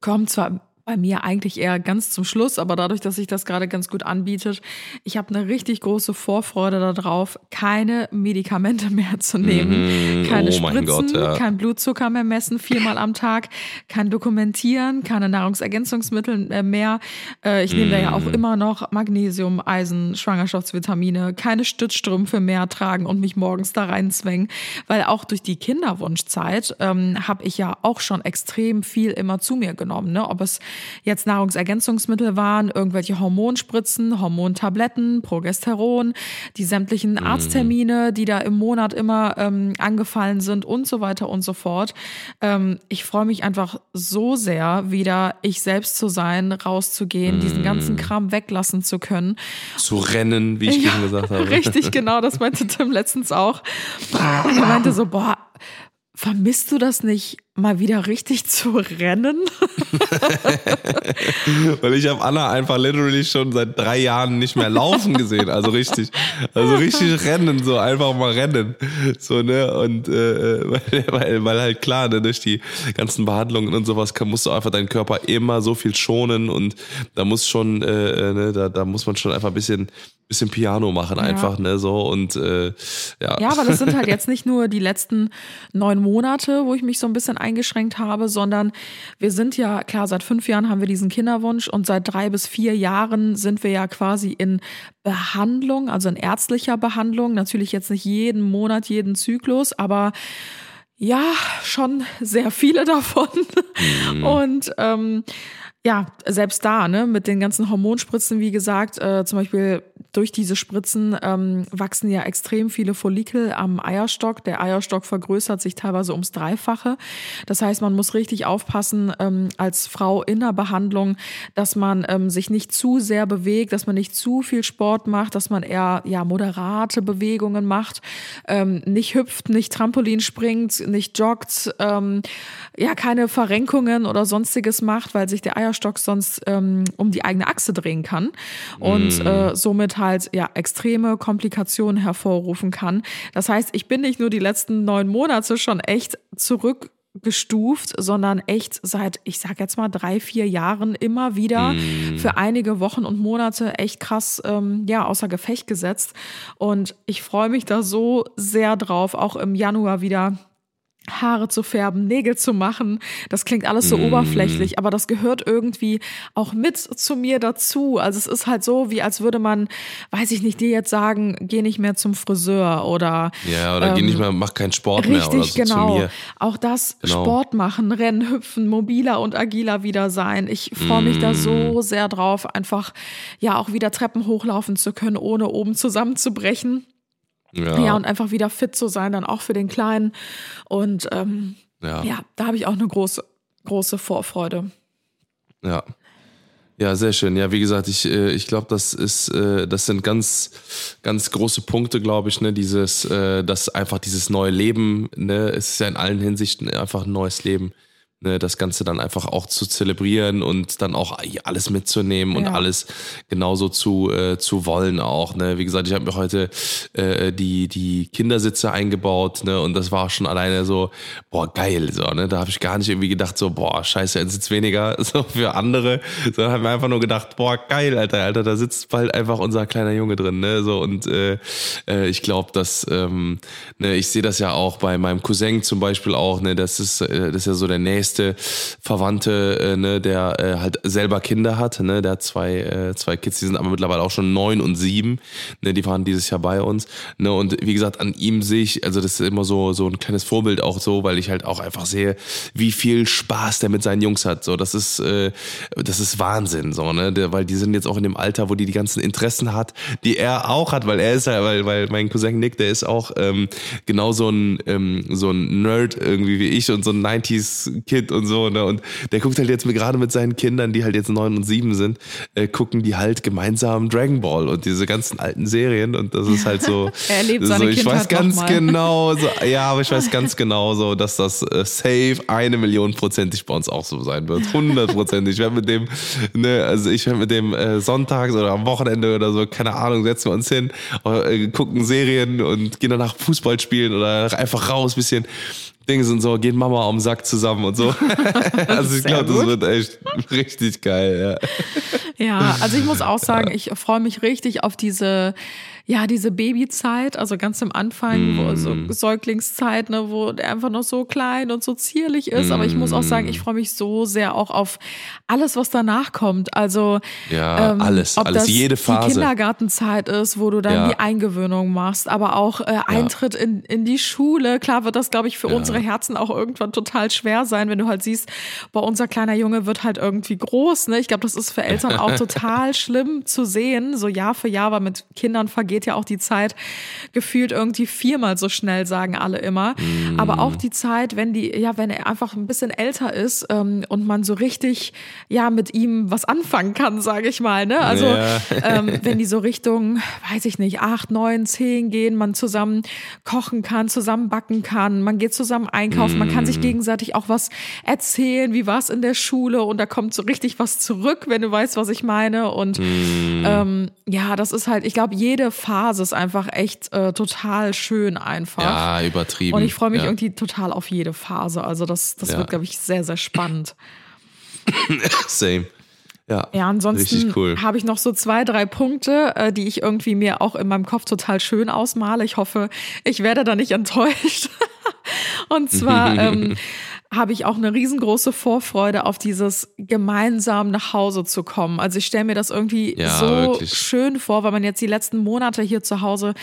kommt zwar bei mir eigentlich eher ganz zum Schluss, aber dadurch, dass sich das gerade ganz gut anbietet, ich habe eine richtig große Vorfreude darauf, keine Medikamente mehr zu nehmen, keine Oh Spritzen, Gott, ja. kein Blutzucker mehr messen, viermal am Tag, kein Dokumentieren, keine Nahrungsergänzungsmittel äh, mehr. Äh, Ich nehme da ja auch Mm. immer noch Magnesium, Eisen, Schwangerschaftsvitamine, keine Stützstrümpfe mehr tragen und mich morgens da reinzwängen, weil auch durch die Kinderwunschzeit ähm, habe ich ja auch schon extrem viel immer zu mir genommen, ne? ob es jetzt Nahrungsergänzungsmittel waren, irgendwelche Hormonspritzen, Hormontabletten, Progesteron, die sämtlichen Arzttermine, die da im Monat immer ähm, angefallen sind und so weiter und so fort. Ähm, ich freue mich einfach so sehr, wieder ich selbst zu sein, rauszugehen, diesen ganzen Kram weglassen zu können. Zu rennen, wie ich Ja, schon gesagt habe. Richtig, genau, das meinte Tim letztens auch. Und er meinte so, boah, vermisst du das nicht, mal wieder richtig zu rennen? Weil ich habe Anna einfach literally schon seit drei Jahren nicht mehr laufen gesehen. Also richtig, also richtig rennen, so einfach mal rennen. So, ne? Und äh, weil, weil, weil halt klar, ne, durch die ganzen Behandlungen und sowas kann, musst du einfach deinen Körper immer so viel schonen und da muss schon, äh, ne, da, da muss man schon einfach ein bisschen, bisschen Piano machen, einfach, ne? So und äh, ja. Ja, aber das sind halt jetzt nicht nur die letzten neun Monate, wo ich mich so ein bisschen eingeschränkt habe, sondern wir sind ja, klar, seit fünf Jahren haben wir diesen Kinderwunsch und seit drei bis vier Jahren sind wir ja quasi in Behandlung, also in ärztlicher Behandlung. Natürlich jetzt nicht jeden Monat, jeden Zyklus, aber ja, schon sehr viele davon. Und ähm, ja, selbst da, ne, mit den ganzen Hormonspritzen, wie gesagt, äh, zum Beispiel durch diese Spritzen ähm, wachsen ja extrem viele Follikel am Eierstock. Der Eierstock vergrößert sich teilweise ums Dreifache. Das heißt, man muss richtig aufpassen ähm, als Frau in der Behandlung, dass man ähm, sich nicht zu sehr bewegt, dass man nicht zu viel Sport macht, dass man eher ja moderate Bewegungen macht, ähm, nicht hüpft, nicht Trampolin springt, nicht joggt, ähm, ja keine Verrenkungen oder sonstiges macht, weil sich der Eierstock sonst ähm, um die eigene Achse drehen kann und äh, somit halt ja extreme Komplikationen hervorrufen kann. Das heißt, ich bin nicht nur die letzten neun Monate schon echt zurückgestuft, sondern echt seit, ich sag jetzt mal, drei, vier Jahren immer wieder für einige Wochen und Monate echt krass ähm, ja, außer Gefecht gesetzt. Und ich freue mich da so sehr drauf, auch im Januar wieder Haare zu färben, Nägel zu machen. Das klingt alles so oberflächlich, aber das gehört irgendwie auch mit zu mir dazu. Also es ist halt so, wie als würde man, weiß ich nicht, dir jetzt sagen, geh nicht mehr zum Friseur oder Ja, oder geh nicht mehr, mach keinen Sport mehr oder Richtig, so zu genau. mir. Auch das Genau. Sport machen, Rennen, Hüpfen, mobiler und agiler wieder sein. Ich freue mich Mm. da so sehr drauf, einfach ja auch wieder Treppen hochlaufen zu können, ohne oben zusammenzubrechen. Ja, Ja, und einfach wieder fit zu sein, dann auch für den Kleinen. Und ähm, ja. ja, da habe ich auch eine große, große Vorfreude. Ja. Ja, sehr schön. Ja, wie gesagt, ich, äh, ich glaube, das ist, äh, das sind ganz, ganz große Punkte, glaube ich, ne, dieses, äh, das einfach dieses neue Leben, ne, es ist ja in allen Hinsichten einfach ein neues Leben, ne, das Ganze dann einfach auch zu zelebrieren und dann auch alles mitzunehmen und Ja. alles genauso zu, äh, zu wollen auch. Ne? Wie gesagt, ich habe mir heute äh, die, die Kindersitze eingebaut ne? und das war schon alleine so, boah, geil. So, ne? Da habe ich gar nicht irgendwie gedacht, so, boah, scheiße, ein Sitz weniger so für andere, sondern habe mir einfach nur gedacht, boah, geil, Alter, Alter, da sitzt bald einfach unser kleiner Junge drin. Ne? So, und äh, äh, ich glaube, dass ähm, ne, ich sehe das ja auch bei meinem Cousin zum Beispiel auch, ne, das ist, äh, das ist ja so der nächste Verwandte, äh, ne, der äh, halt selber Kinder hat, ne, der hat zwei, äh, zwei Kids, die sind aber mittlerweile auch schon neun und sieben, ne, die waren dieses Jahr bei uns, ne, und wie gesagt, an ihm sehe ich, also das ist immer so, so ein kleines Vorbild auch so, weil ich halt auch einfach sehe, wie viel Spaß der mit seinen Jungs hat, so, das ist, äh, das ist Wahnsinn, so, ne, der, weil die sind jetzt auch in dem Alter, wo die die ganzen Interessen hat, die er auch hat, weil er ist ja, weil, weil mein Cousin Nick, der ist auch ähm, genau so ein, ähm, so ein Nerd irgendwie wie ich und so ein 90s-Kid und so, ne? Und der guckt halt jetzt gerade mit seinen Kindern, die halt jetzt neun und sieben sind, äh, gucken die halt gemeinsam Dragon Ball und diese ganzen alten Serien und das ist halt so. Er erlebt so, seine Ich weiß Kindheit ganz noch mal. genau, so, ja, aber ich weiß ganz genau so, dass das äh, safe eine Million prozentig bei uns auch so sein wird. Hundertprozentig. Ich werde mit dem, ne, also ich werde mit dem äh, sonntags oder am Wochenende oder so, keine Ahnung, setzen wir uns hin, äh, gucken Serien und gehen danach Fußball spielen oder einfach raus, bisschen Dinge sind so, gehen Mama am Sack zusammen und so. also ich glaube, das wird echt richtig geil, ja. Ja, also ich muss auch sagen, ich freue mich richtig auf diese, ja, diese Babyzeit, also ganz am Anfang, wo so Mm. Säuglingszeit, ne, wo der einfach noch so klein und so zierlich ist. Aber ich muss auch sagen, Mm. ich freue mich so sehr auch auf alles, was danach kommt. Also Ja, alles, ob alles, das jede die Phase. Kindergartenzeit ist, wo du dann Ja. die Eingewöhnung machst, aber auch äh, Eintritt in, in die Schule. Klar wird das, glaube ich, für unsere Herzen auch irgendwann total schwer sein, wenn du halt siehst, boah, unser kleiner Junge wird halt irgendwie groß. Ne? Ich glaube, das ist für Eltern auch total schlimm zu sehen, so Jahr für Jahr, weil mit Kindern vergeht ja auch die Zeit gefühlt irgendwie viermal so schnell, sagen alle immer. Aber auch die Zeit, wenn die, ja, wenn er einfach ein bisschen älter ist ähm, und man so richtig, ja, mit ihm was anfangen kann, sage ich mal. Ne? Also Ja. ähm, wenn die so Richtung, weiß ich nicht, acht, neun, zehn gehen, man zusammen kochen kann, zusammen backen kann, man geht zusammen einkaufen, man kann sich gegenseitig auch was erzählen, wie war es in der Schule und da kommt so richtig was zurück, wenn du weißt, was ich meine. Und ähm, ja, das ist halt, ich glaube, jede Phase ist einfach echt äh, total schön einfach. Ja, übertrieben. Und ich freue mich ja. irgendwie total auf jede Phase. Also das, das Ja. wird, glaube ich, sehr, sehr spannend. Same. Ja, Ja, ansonsten cool. habe ich noch so zwei, drei Punkte, äh, die ich irgendwie mir auch in meinem Kopf total schön ausmale. Ich hoffe, ich werde da nicht enttäuscht. Und zwar ähm, habe ich auch eine riesengroße Vorfreude auf dieses gemeinsam nach Hause zu kommen. Also ich stelle mir das irgendwie Ja, so wirklich. schön vor, weil man jetzt die letzten Monate hier zu Hause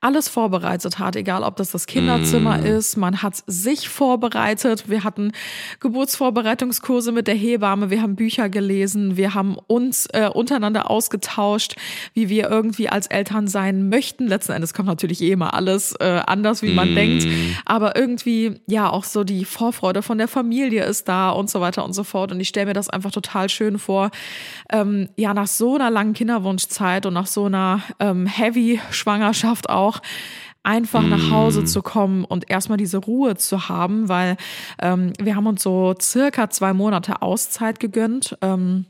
alles vorbereitet hat, egal ob das das Kinderzimmer Mm. ist, man hat sich vorbereitet, wir hatten Geburtsvorbereitungskurse mit der Hebamme, wir haben Bücher gelesen, wir haben uns äh, untereinander ausgetauscht, wie wir irgendwie als Eltern sein möchten. Letzten Endes kommt natürlich eh immer alles äh, anders, wie man denkt, aber irgendwie ja auch so die Vorfreude von der Familie ist da und so weiter und so fort. Und ich stelle mir das einfach total schön vor, ähm, ja, nach so einer langen Kinderwunschzeit und nach so einer ähm, Heavy-Schwangerschaft auch, einfach nach Hause zu kommen und erstmal diese Ruhe zu haben, weil ähm, wir haben uns so circa zwei Monate Auszeit gegönnt. Ähm,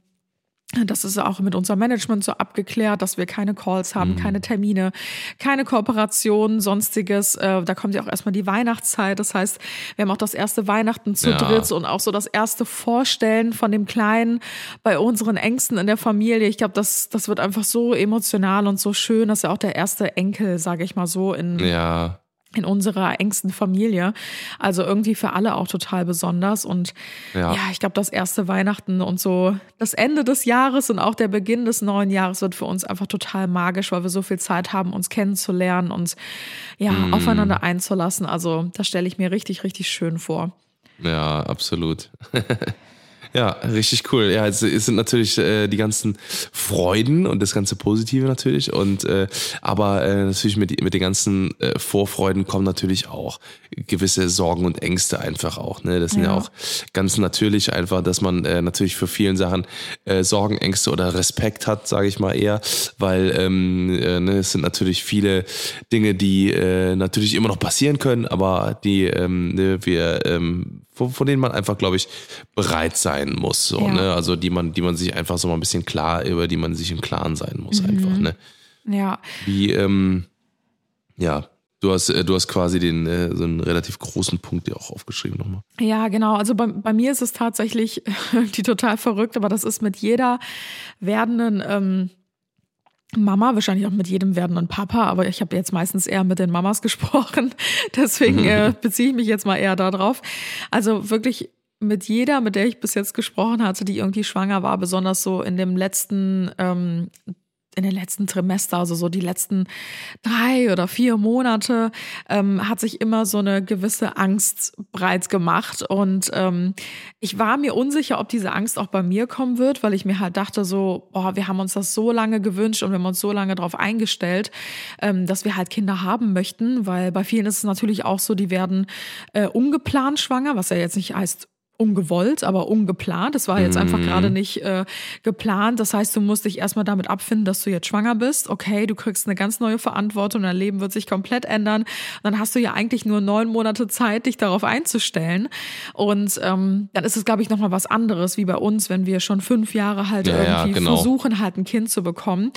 das ist auch mit unserem Management so abgeklärt, dass wir keine Calls haben, keine Termine, keine Kooperationen, sonstiges. Äh, da kommt ja auch erstmal die Weihnachtszeit. Das heißt, wir haben auch das erste Weihnachten zu Ja. dritt und auch so das erste Vorstellen von dem Kleinen bei unseren Ängsten in der Familie. Ich glaube, das, das wird einfach so emotional und so schön. Das ist ja auch der erste Enkel, sage ich mal so, in, Ja, in unserer engsten Familie. Also irgendwie für alle auch total besonders. Und Ja. ja, ich glaube, das erste Weihnachten und so das Ende des Jahres und auch der Beginn des neuen Jahres wird für uns einfach total magisch, weil wir so viel Zeit haben, uns kennenzulernen und ja, Mm. aufeinander einzulassen. Also das stelle ich mir richtig, richtig schön vor. ja, absolut. Ja, richtig cool. Ja, es, es sind natürlich äh, die ganzen Freuden und das ganze Positive natürlich. Und äh, aber äh, natürlich mit, mit den ganzen äh, Vorfreuden kommen natürlich auch gewisse Sorgen und Ängste einfach auch. Ne? Das sind ja, Ja. auch ganz natürlich einfach, dass man äh, natürlich für vielen Sachen äh, Sorgen, Ängste oder Respekt hat, sage ich mal eher, weil ähm, äh, ne, es sind natürlich viele Dinge, die äh, natürlich immer noch passieren können, aber die ähm, ne, wir ähm, von, denen man einfach, glaube ich, bereit sein muss. So, Ja. ne? Also die man, die man sich einfach so mal ein bisschen klar, über die man sich im Klaren sein muss, einfach, ne? Ja, Wie, ähm, ja, du hast, äh, du hast quasi den, äh, so einen relativ großen Punkt dir auch aufgeschrieben nochmal. Ja, genau. Also bei, bei mir ist es tatsächlich irgendwie total verrückt, aber das ist mit jeder werdenden ähm, Mama, wahrscheinlich auch mit jedem werdenden Papa, aber ich habe jetzt meistens eher mit den Mamas gesprochen. Deswegen äh, beziehe ich mich jetzt mal eher darauf. Also wirklich mit jeder, mit der ich bis jetzt gesprochen hatte, die irgendwie schwanger war, besonders so in dem letzten ähm, in den letzten Trimester, also so die letzten drei oder vier Monate, ähm, hat sich immer so eine gewisse Angst breit gemacht. Und ähm, ich war mir unsicher, ob diese Angst auch bei mir kommen wird, weil ich mir halt dachte so, boah, wir haben uns das so lange gewünscht und wir haben uns so lange darauf eingestellt, ähm, dass wir halt Kinder haben möchten, weil bei vielen ist es natürlich auch so, die werden äh, ungeplant schwanger, was ja jetzt nicht heißt ungewollt, aber ungeplant. Das war jetzt einfach gerade nicht äh, geplant. Das heißt, du musst dich erstmal damit abfinden, dass du jetzt schwanger bist. Okay, du kriegst eine ganz neue Verantwortung, dein Leben wird sich komplett ändern. Dann hast du ja eigentlich nur neun Monate Zeit, dich darauf einzustellen. Und ähm, dann ist es, glaube ich, nochmal was anderes, wie bei uns, wenn wir schon fünf Jahre halt Ja, ja, irgendwie genau. versuchen, halt ein Kind zu bekommen.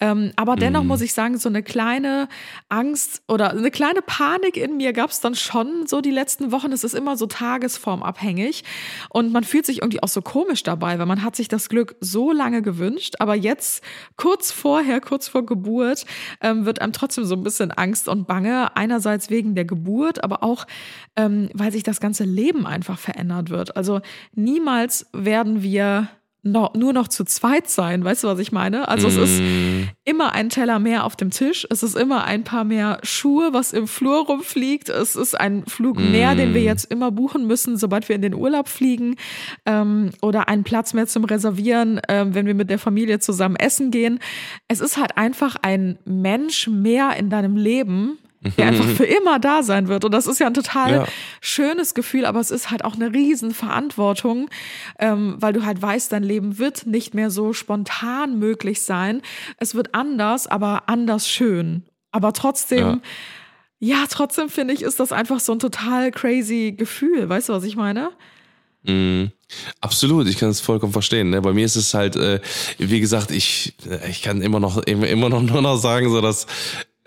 Ähm, aber dennoch muss ich sagen, so eine kleine Angst oder eine kleine Panik in mir gab es dann schon so die letzten Wochen. Es ist immer so tagesformabhängig und man fühlt sich irgendwie auch so komisch dabei, weil man hat sich das Glück so lange gewünscht, aber jetzt kurz vorher, kurz vor Geburt, ähm, wird einem trotzdem so ein bisschen Angst und Bange. Einerseits wegen der Geburt, aber auch, ähm, weil sich das ganze Leben einfach verändert wird. Also niemals werden wir no, nur noch zu zweit sein. Weißt du, was ich meine? Also es ist immer ein Teller mehr auf dem Tisch. Es ist immer ein paar mehr Schuhe, was im Flur rumfliegt. Es ist ein Flug mehr, den wir jetzt immer buchen müssen, sobald wir in den Urlaub fliegen. Ähm, oder einen Platz mehr zum Reservieren, ähm, wenn wir mit der Familie zusammen essen gehen. Es ist halt einfach ein Mensch mehr in deinem Leben, der einfach für immer da sein wird. Und das ist ja ein total Ja. schönes Gefühl, aber es ist halt auch eine riesen Verantwortung, ähm, weil du halt weißt, dein Leben wird nicht mehr so spontan möglich sein. Es wird anders, aber anders schön. Aber trotzdem, ja, trotzdem finde ich, ist das einfach so ein total crazy Gefühl. Weißt du, was ich meine? Absolut, ich kann es vollkommen verstehen. Ne? Bei mir ist es halt, äh, wie gesagt, ich, äh, ich kann immer noch, immer, immer noch nur noch sagen, so dass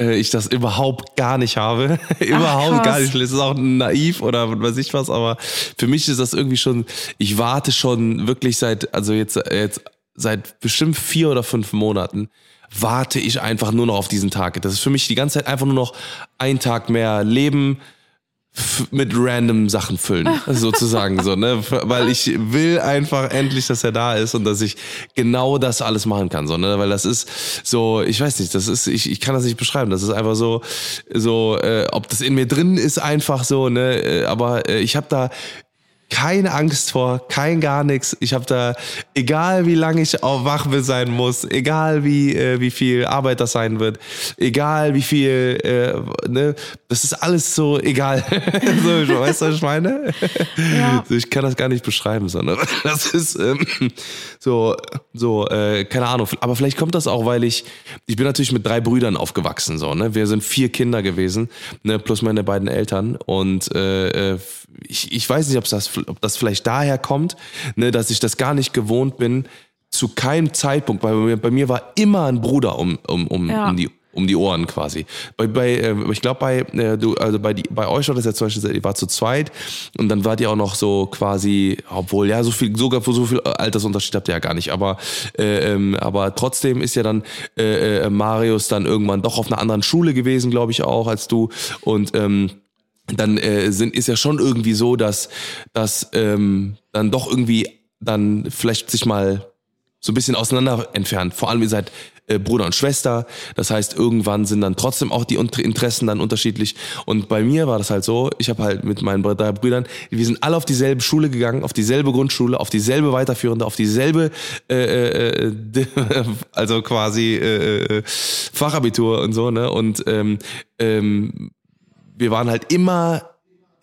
ich das überhaupt gar nicht habe. überhaupt krass. gar nicht. Es ist auch naiv oder was weiß ich was, aber für mich ist das irgendwie schon, ich warte schon wirklich seit, also jetzt, jetzt seit bestimmt vier oder fünf Monaten warte ich einfach nur noch auf diesen Tag. Das ist für mich die ganze Zeit einfach nur noch ein Tag mehr Leben, mit random Sachen füllen, sozusagen so, ne? Weil ich will einfach endlich, dass er da ist und dass ich genau das alles machen kann, so, ne? Weil das ist so, ich weiß nicht, das ist, ich, ich kann das nicht beschreiben. Das ist einfach so, so, äh, ob das in mir drin ist, einfach so, ne? Äh, Aber äh, ich habe da keine Angst vor, kein gar nichts. Ich habe da, egal wie lange ich auch wach sein muss, egal wie, äh, wie viel Arbeit das sein wird, egal wie viel, äh, ne, das ist alles so egal. so, weißt du, was ich meine? Ja. So, ich kann das gar nicht beschreiben, sondern das ist ähm, so, so, äh, keine Ahnung. Aber vielleicht kommt das auch, weil ich, ich bin natürlich mit drei Brüdern aufgewachsen, so, ne? Wir sind vier Kinder gewesen, ne, plus meine beiden Eltern. Und äh, äh, ich, ich weiß nicht, ob das, ob das vielleicht daher kommt, ne, dass ich das gar nicht gewohnt bin, zu keinem Zeitpunkt, weil bei mir, bei mir war immer ein Bruder um, um, um, Ja. um die um die Ohren quasi. Bei, bei äh, ich glaube bei äh, du also bei die, bei euch war das ja zum Beispiel, ihr war zu zweit und dann wart ihr auch noch so quasi, obwohl ja so viel sogar für so viel Altersunterschied habt ihr ja gar nicht, aber äh, ähm, aber trotzdem ist ja dann äh, äh, Marius dann irgendwann doch auf einer anderen Schule gewesen, glaube ich auch als du und ähm, dann äh, sind ist ja schon irgendwie so, dass dass ähm, dann doch irgendwie dann vielleicht sich mal so ein bisschen auseinander entfernt. Vor allem ihr seid äh, Bruder und Schwester. Das heißt, irgendwann sind dann trotzdem auch die Interessen dann unterschiedlich. Und bei mir war das halt so, ich habe halt mit meinen drei Brüdern, wir sind alle auf dieselbe Schule gegangen, auf dieselbe Grundschule, auf dieselbe weiterführende, auf dieselbe, äh, äh, äh, also quasi äh, äh, Fachabitur und so, ne? Und ähm, ähm, wir waren halt immer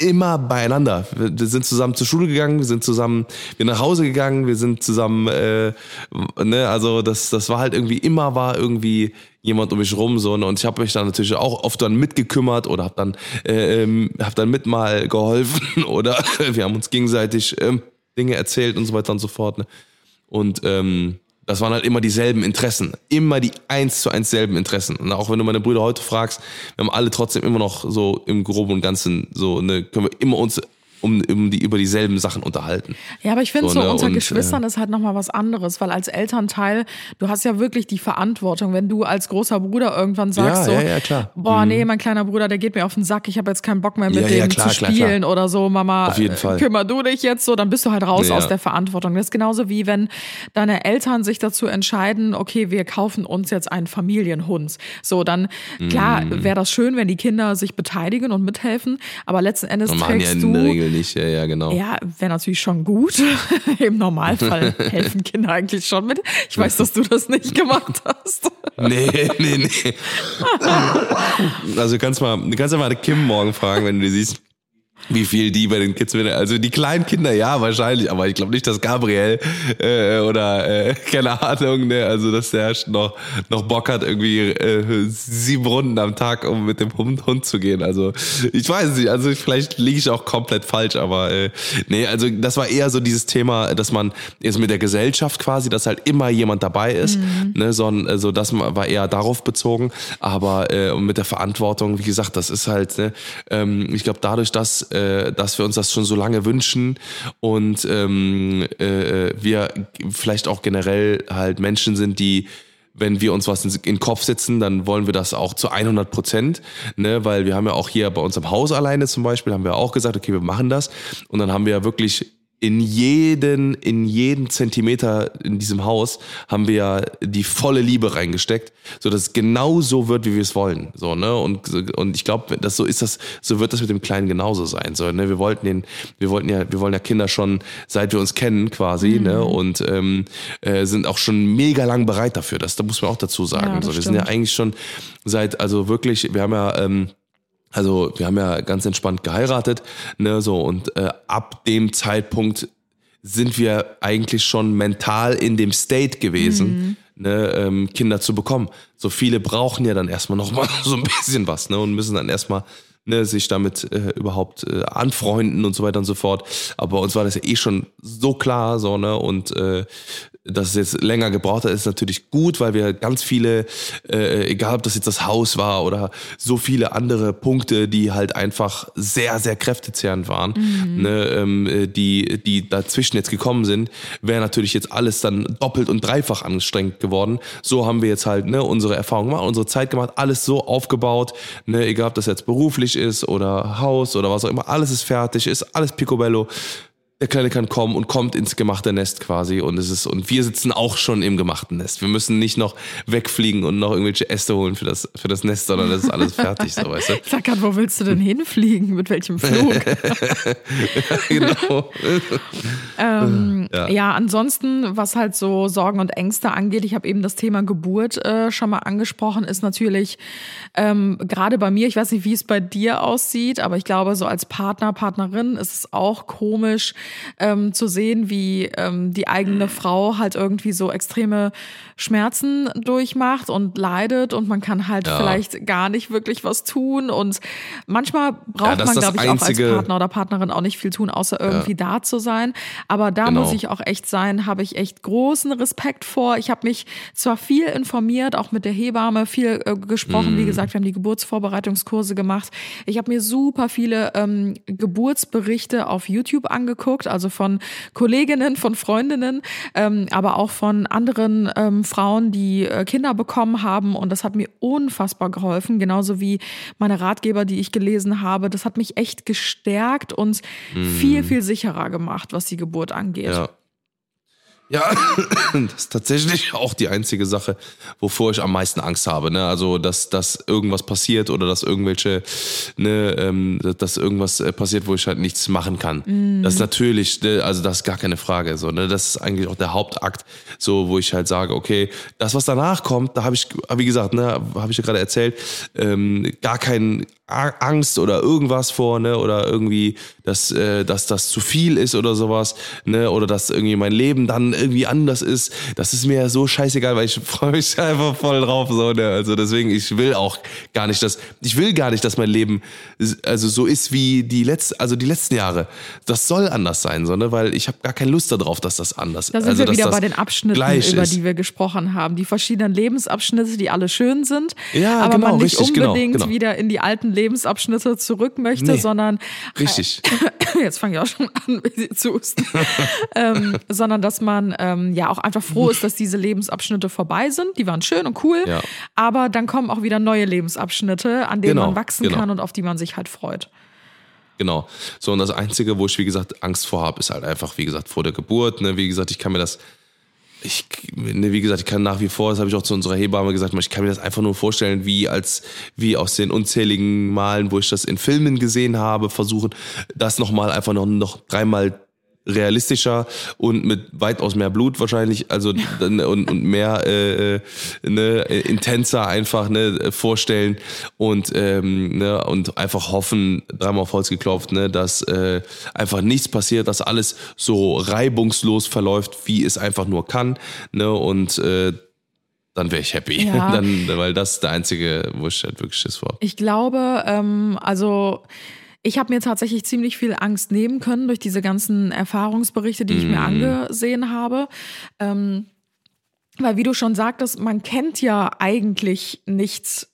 immer beieinander. Wir, sind zusammen zur Schule gegangen, wir sind zusammen wir nach Hause gegangen, wir sind zusammen, äh, ne, also das, das war halt irgendwie immer war irgendwie jemand um mich rum so ne? und ich habe mich dann natürlich auch oft dann mitgekümmert oder habe dann äh, ähm, hab dann mit mal geholfen oder wir haben uns gegenseitig ähm, Dinge erzählt und so weiter und so fort. Ne? Und ähm, das waren halt immer dieselben Interessen. Immer die eins zu eins selben Interessen. Und auch wenn du meine Brüder heute fragst, wir haben alle trotzdem immer noch so im Groben und Ganzen so, ne, können wir immer uns um, um die, über dieselben Sachen unterhalten. Ja, aber ich finde so, ne, unter und, Geschwistern äh, ist halt nochmal was anderes, weil als Elternteil, du hast ja wirklich die Verantwortung, wenn du als großer Bruder irgendwann sagst Ja, so, ja, ja, klar. Mhm. boah, nee, mein kleiner Bruder, der geht mir auf den Sack, ich habe jetzt keinen Bock mehr mit dem klar, zu klar, spielen klar. oder so, Mama, äh, kümmer du dich jetzt so, dann bist du halt raus aus der Verantwortung. Das ist genauso wie wenn deine Eltern sich dazu entscheiden, okay, wir kaufen uns jetzt einen Familienhund. So, dann, klar, Mhm. wäre das schön, wenn die Kinder sich beteiligen und mithelfen, aber letzten Endes trägst du Regel nicht, ja, ja, genau. ja, wäre natürlich schon gut. Im Normalfall helfen Kinder eigentlich schon mit. Ich weiß, dass du das nicht gemacht hast. Nee, nee, nee. Also du kannst mal, kannst ja mal Kim morgen fragen, wenn du die siehst, wie viel die bei den Kids mit, also die kleinen Kinder ja wahrscheinlich, aber ich glaube nicht, dass Gabriel äh, oder äh, keine Ahnung, ne, also dass der noch noch Bock hat irgendwie äh, sieben Runden am Tag, um mit dem Hund, Hund zu gehen. Also ich weiß nicht, also vielleicht liege ich auch komplett falsch, aber äh, nee, also das war eher so dieses Thema, dass man jetzt mit der Gesellschaft quasi, dass halt immer jemand dabei ist, ne, sondern also das war eher darauf bezogen, aber äh, und mit der Verantwortung, wie gesagt, das ist halt, ne, ähm, ich glaube dadurch, dass äh, dass wir uns das schon so lange wünschen und ähm, äh, wir vielleicht auch generell halt Menschen sind, die wenn wir uns was in in den Kopf setzen, dann wollen wir das auch zu 100 Prozent, ne, weil wir haben ja auch hier bei uns im Haus alleine zum Beispiel, haben wir auch gesagt, okay, wir machen das. Und dann haben wir ja wirklich in jeden, in jeden Zentimeter in diesem Haus haben wir ja die volle Liebe reingesteckt, so dass es genau so wird, wie wir es wollen, so ne? Und und ich glaube, dass so ist das, so wird das mit dem Kleinen genauso sein, so ne? Wir wollten den, wir wollten ja, wir wollen ja Kinder schon seit wir uns kennen quasi, ne? Und ähm, äh, sind auch schon mega lang bereit dafür, das, da muss man auch dazu sagen, Ja, das so. Wir sind ja stimmt. eigentlich schon seit, also wirklich, wir haben ja ähm, also wir haben ja ganz entspannt geheiratet, ne, so und äh, ab dem Zeitpunkt sind wir eigentlich schon mental in dem State gewesen, ne, ähm, Kinder zu bekommen. So viele brauchen ja dann erstmal noch mal so ein bisschen was, ne, und müssen dann erstmal ne, sich damit äh, überhaupt äh, anfreunden und so weiter und so fort. Aber bei uns war das ja eh schon so klar, so ne, und äh, dass es jetzt länger gebraucht hat, ist natürlich gut, weil wir ganz viele, äh, egal ob das jetzt das Haus war oder so viele andere Punkte, die halt einfach sehr, sehr kräftezehrend waren, ne, ähm, äh, die, die dazwischen jetzt gekommen sind, wäre natürlich jetzt alles dann doppelt und dreifach anstrengend geworden. So haben wir jetzt halt ne, unsere Erfahrung gemacht, unsere Zeit gemacht, alles so aufgebaut, ne, egal ob das jetzt beruflich ist oder Haus oder was auch immer, alles ist fertig, ist alles picobello der Kleine kann kommen und kommt ins gemachte Nest quasi und es ist und wir sitzen auch schon im gemachten Nest. Wir müssen nicht noch wegfliegen und noch irgendwelche Äste holen für das für das Nest, sondern das ist alles fertig, so weißt du. Ich sag grad, wo willst du denn hinfliegen? Mit welchem Flug? genau. Ähm, Ja. ja. ansonsten, was halt so Sorgen und Ängste angeht, ich habe eben das Thema Geburt äh, schon mal angesprochen, ist natürlich ähm, gerade bei mir, ich weiß nicht, wie es bei dir aussieht, aber ich glaube, so als Partner, Partnerin ist es auch komisch ähm, zu sehen, wie ähm, die eigene Frau halt irgendwie so extreme Schmerzen durchmacht und leidet und man kann halt Ja. vielleicht gar nicht wirklich was tun und manchmal braucht das man, glaube ich, auch als einzige- Partner oder Partnerin auch nicht viel tun, außer irgendwie da zu sein. Aber da Genau. muss ich auch echt sein, habe ich echt großen Respekt vor. Ich habe mich zwar viel informiert, auch mit der Hebamme viel äh, gesprochen. Mhm. Wie gesagt, wir haben die Geburtsvorbereitungskurse gemacht. Ich habe mir super viele ähm, Geburtsberichte auf YouTube angeguckt, also von Kolleginnen, von Freundinnen, ähm, aber auch von anderen ähm, Frauen, die äh, Kinder bekommen haben. Und das hat mir unfassbar geholfen, genauso wie meine Ratgeber, die ich gelesen habe. Das hat mich echt gestärkt und viel, viel sicherer gemacht, was die Geburt angeht. Ja. Ja, das ist tatsächlich auch die einzige Sache, wovor ich am meisten Angst habe. Ne? Also, dass, dass irgendwas passiert oder dass irgendwelche, ne, ähm, dass irgendwas äh, passiert, wo ich halt nichts machen kann. Mhm. Das ist natürlich, ne, also das ist gar keine Frage. So, ne? Das ist eigentlich auch der Hauptakt, so, wo ich halt sage, okay, das, was danach kommt, da habe ich, wie gesagt, ne, habe ich ja gerade erzählt, ähm, gar keinen Angst oder irgendwas vor, ne, oder irgendwie, dass, äh, dass das zu viel ist oder sowas, ne, oder dass irgendwie mein Leben dann irgendwie anders ist. Das ist mir so scheißegal, weil ich freue mich einfach voll drauf, so, ne, also deswegen, ich will auch gar nicht, dass, ich will gar nicht, dass mein Leben, also so ist wie die letzten, also die letzten Jahre. Das soll anders sein, so, ne, weil ich habe gar keine Lust darauf, dass das anders Da sind also, wir wieder bei den Abschnitten, über ist. die wir gesprochen haben. Die verschiedenen Lebensabschnitte, die alle schön sind, Ja, aber genau, man nicht richtig, genau, unbedingt genau. wieder in die alten Lebensabschnitte zurück möchte, Nee, sondern Richtig. jetzt fange ich auch schon an, wie zu husten, ähm, sondern dass man ähm, ja auch einfach froh ist, dass diese Lebensabschnitte vorbei sind. Die waren schön und cool, Ja. aber dann kommen auch wieder neue Lebensabschnitte, an denen Genau, man wachsen genau. kann und auf die man sich halt freut. Genau. So, und das Einzige, wo ich, wie gesagt, Angst vor habe, ist halt einfach, wie gesagt, vor der Geburt. Ne? Wie gesagt, ich kann mir das, ich, ne, wie gesagt, ich kann nach wie vor, das habe ich auch zu unserer Hebamme gesagt, ich kann mir das einfach nur vorstellen, wie als, wie aus den unzähligen Malen, wo ich das in Filmen gesehen habe, versuchen, das nochmal einfach noch, noch dreimal realistischer und mit weitaus mehr Blut wahrscheinlich, also und, und mehr äh, äh, ne, äh, intenser einfach ne, vorstellen und ähm, ne, und einfach hoffen, dreimal auf Holz geklopft, ne, dass äh, einfach nichts passiert, dass alles so reibungslos verläuft, wie es einfach nur kann, ne, und äh, dann wäre ich happy, Ja. dann, weil das ist der einzige, wo ich halt wirklich Schiss vor. Ich glaube, ähm, also ich habe mir tatsächlich ziemlich viel Angst nehmen können durch diese ganzen Erfahrungsberichte, die ich mir angesehen habe. Ähm, weil wie du schon sagtest, man kennt ja eigentlich nichts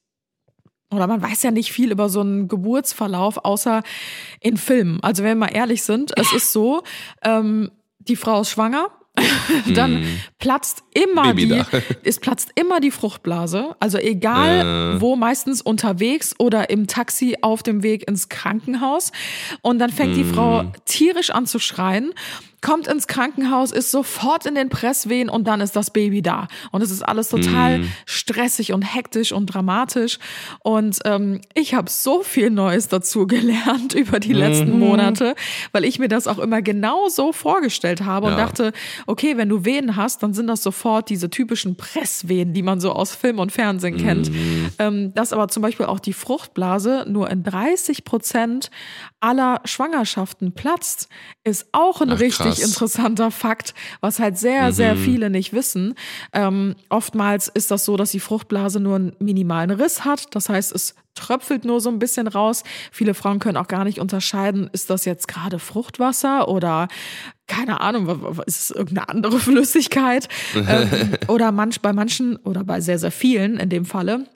oder man weiß ja nicht viel über so einen Geburtsverlauf, außer in Filmen. Also wenn wir mal ehrlich sind, es ist so, ähm, die Frau ist schwanger, dann platzt immer Baby die, da. es platzt immer die Fruchtblase. Also egal wo, meistens unterwegs oder im Taxi auf dem Weg ins Krankenhaus. Und dann fängt die Frau tierisch an zu schreien, kommt ins Krankenhaus, ist sofort in den Presswehen und dann ist das Baby da. Und es ist alles total stressig und hektisch und dramatisch. Und ähm, ich habe so viel Neues dazu gelernt über die letzten Monate, weil ich mir das auch immer genau so vorgestellt habe und Ja. dachte, okay, wenn du Wehen hast, dann sind das sofort diese typischen Presswehen, die man so aus Film und Fernsehen kennt. Ähm, dass aber zum Beispiel auch die Fruchtblase nur in 30 Prozent aller Schwangerschaften platzt, ist auch ein Ach, richtig krass. interessanter Fakt, was halt sehr, sehr viele nicht wissen. Ähm, oftmals ist das so, dass die Fruchtblase nur einen minimalen Riss hat. Das heißt, es tröpfelt nur so ein bisschen raus. Viele Frauen können auch gar nicht unterscheiden, ist das jetzt gerade Fruchtwasser oder keine Ahnung, ist es irgendeine andere Flüssigkeit? ähm, oder manch, bei manchen oder bei sehr, sehr vielen in dem Falle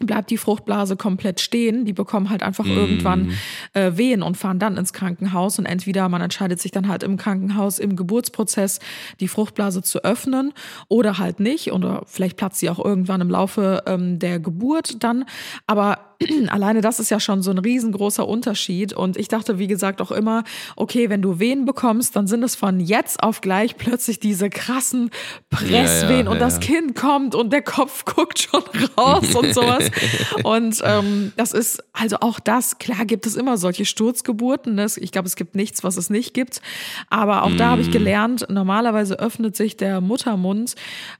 bleibt die Fruchtblase komplett stehen. Die bekommen halt einfach irgendwann äh, Wehen und fahren dann ins Krankenhaus. Und entweder man entscheidet sich dann halt im Krankenhaus im Geburtsprozess die Fruchtblase zu öffnen oder halt nicht. Oder vielleicht platzt sie auch irgendwann im Laufe ähm, der Geburt dann. Aber alleine das ist ja schon so ein riesengroßer Unterschied. Und ich dachte, wie gesagt, auch immer, okay, wenn du Wehen bekommst, dann sind es von jetzt auf gleich plötzlich diese krassen Presswehen Ja, ja, und ja, das. Kind kommt und der Kopf guckt schon raus und sowas. Und ähm, das ist, also auch das, klar gibt es immer solche Sturzgeburten. Ne? Ich glaube, es gibt nichts, was es nicht gibt. Aber auch da habe Mhm. ich gelernt, normalerweise öffnet sich der Muttermund,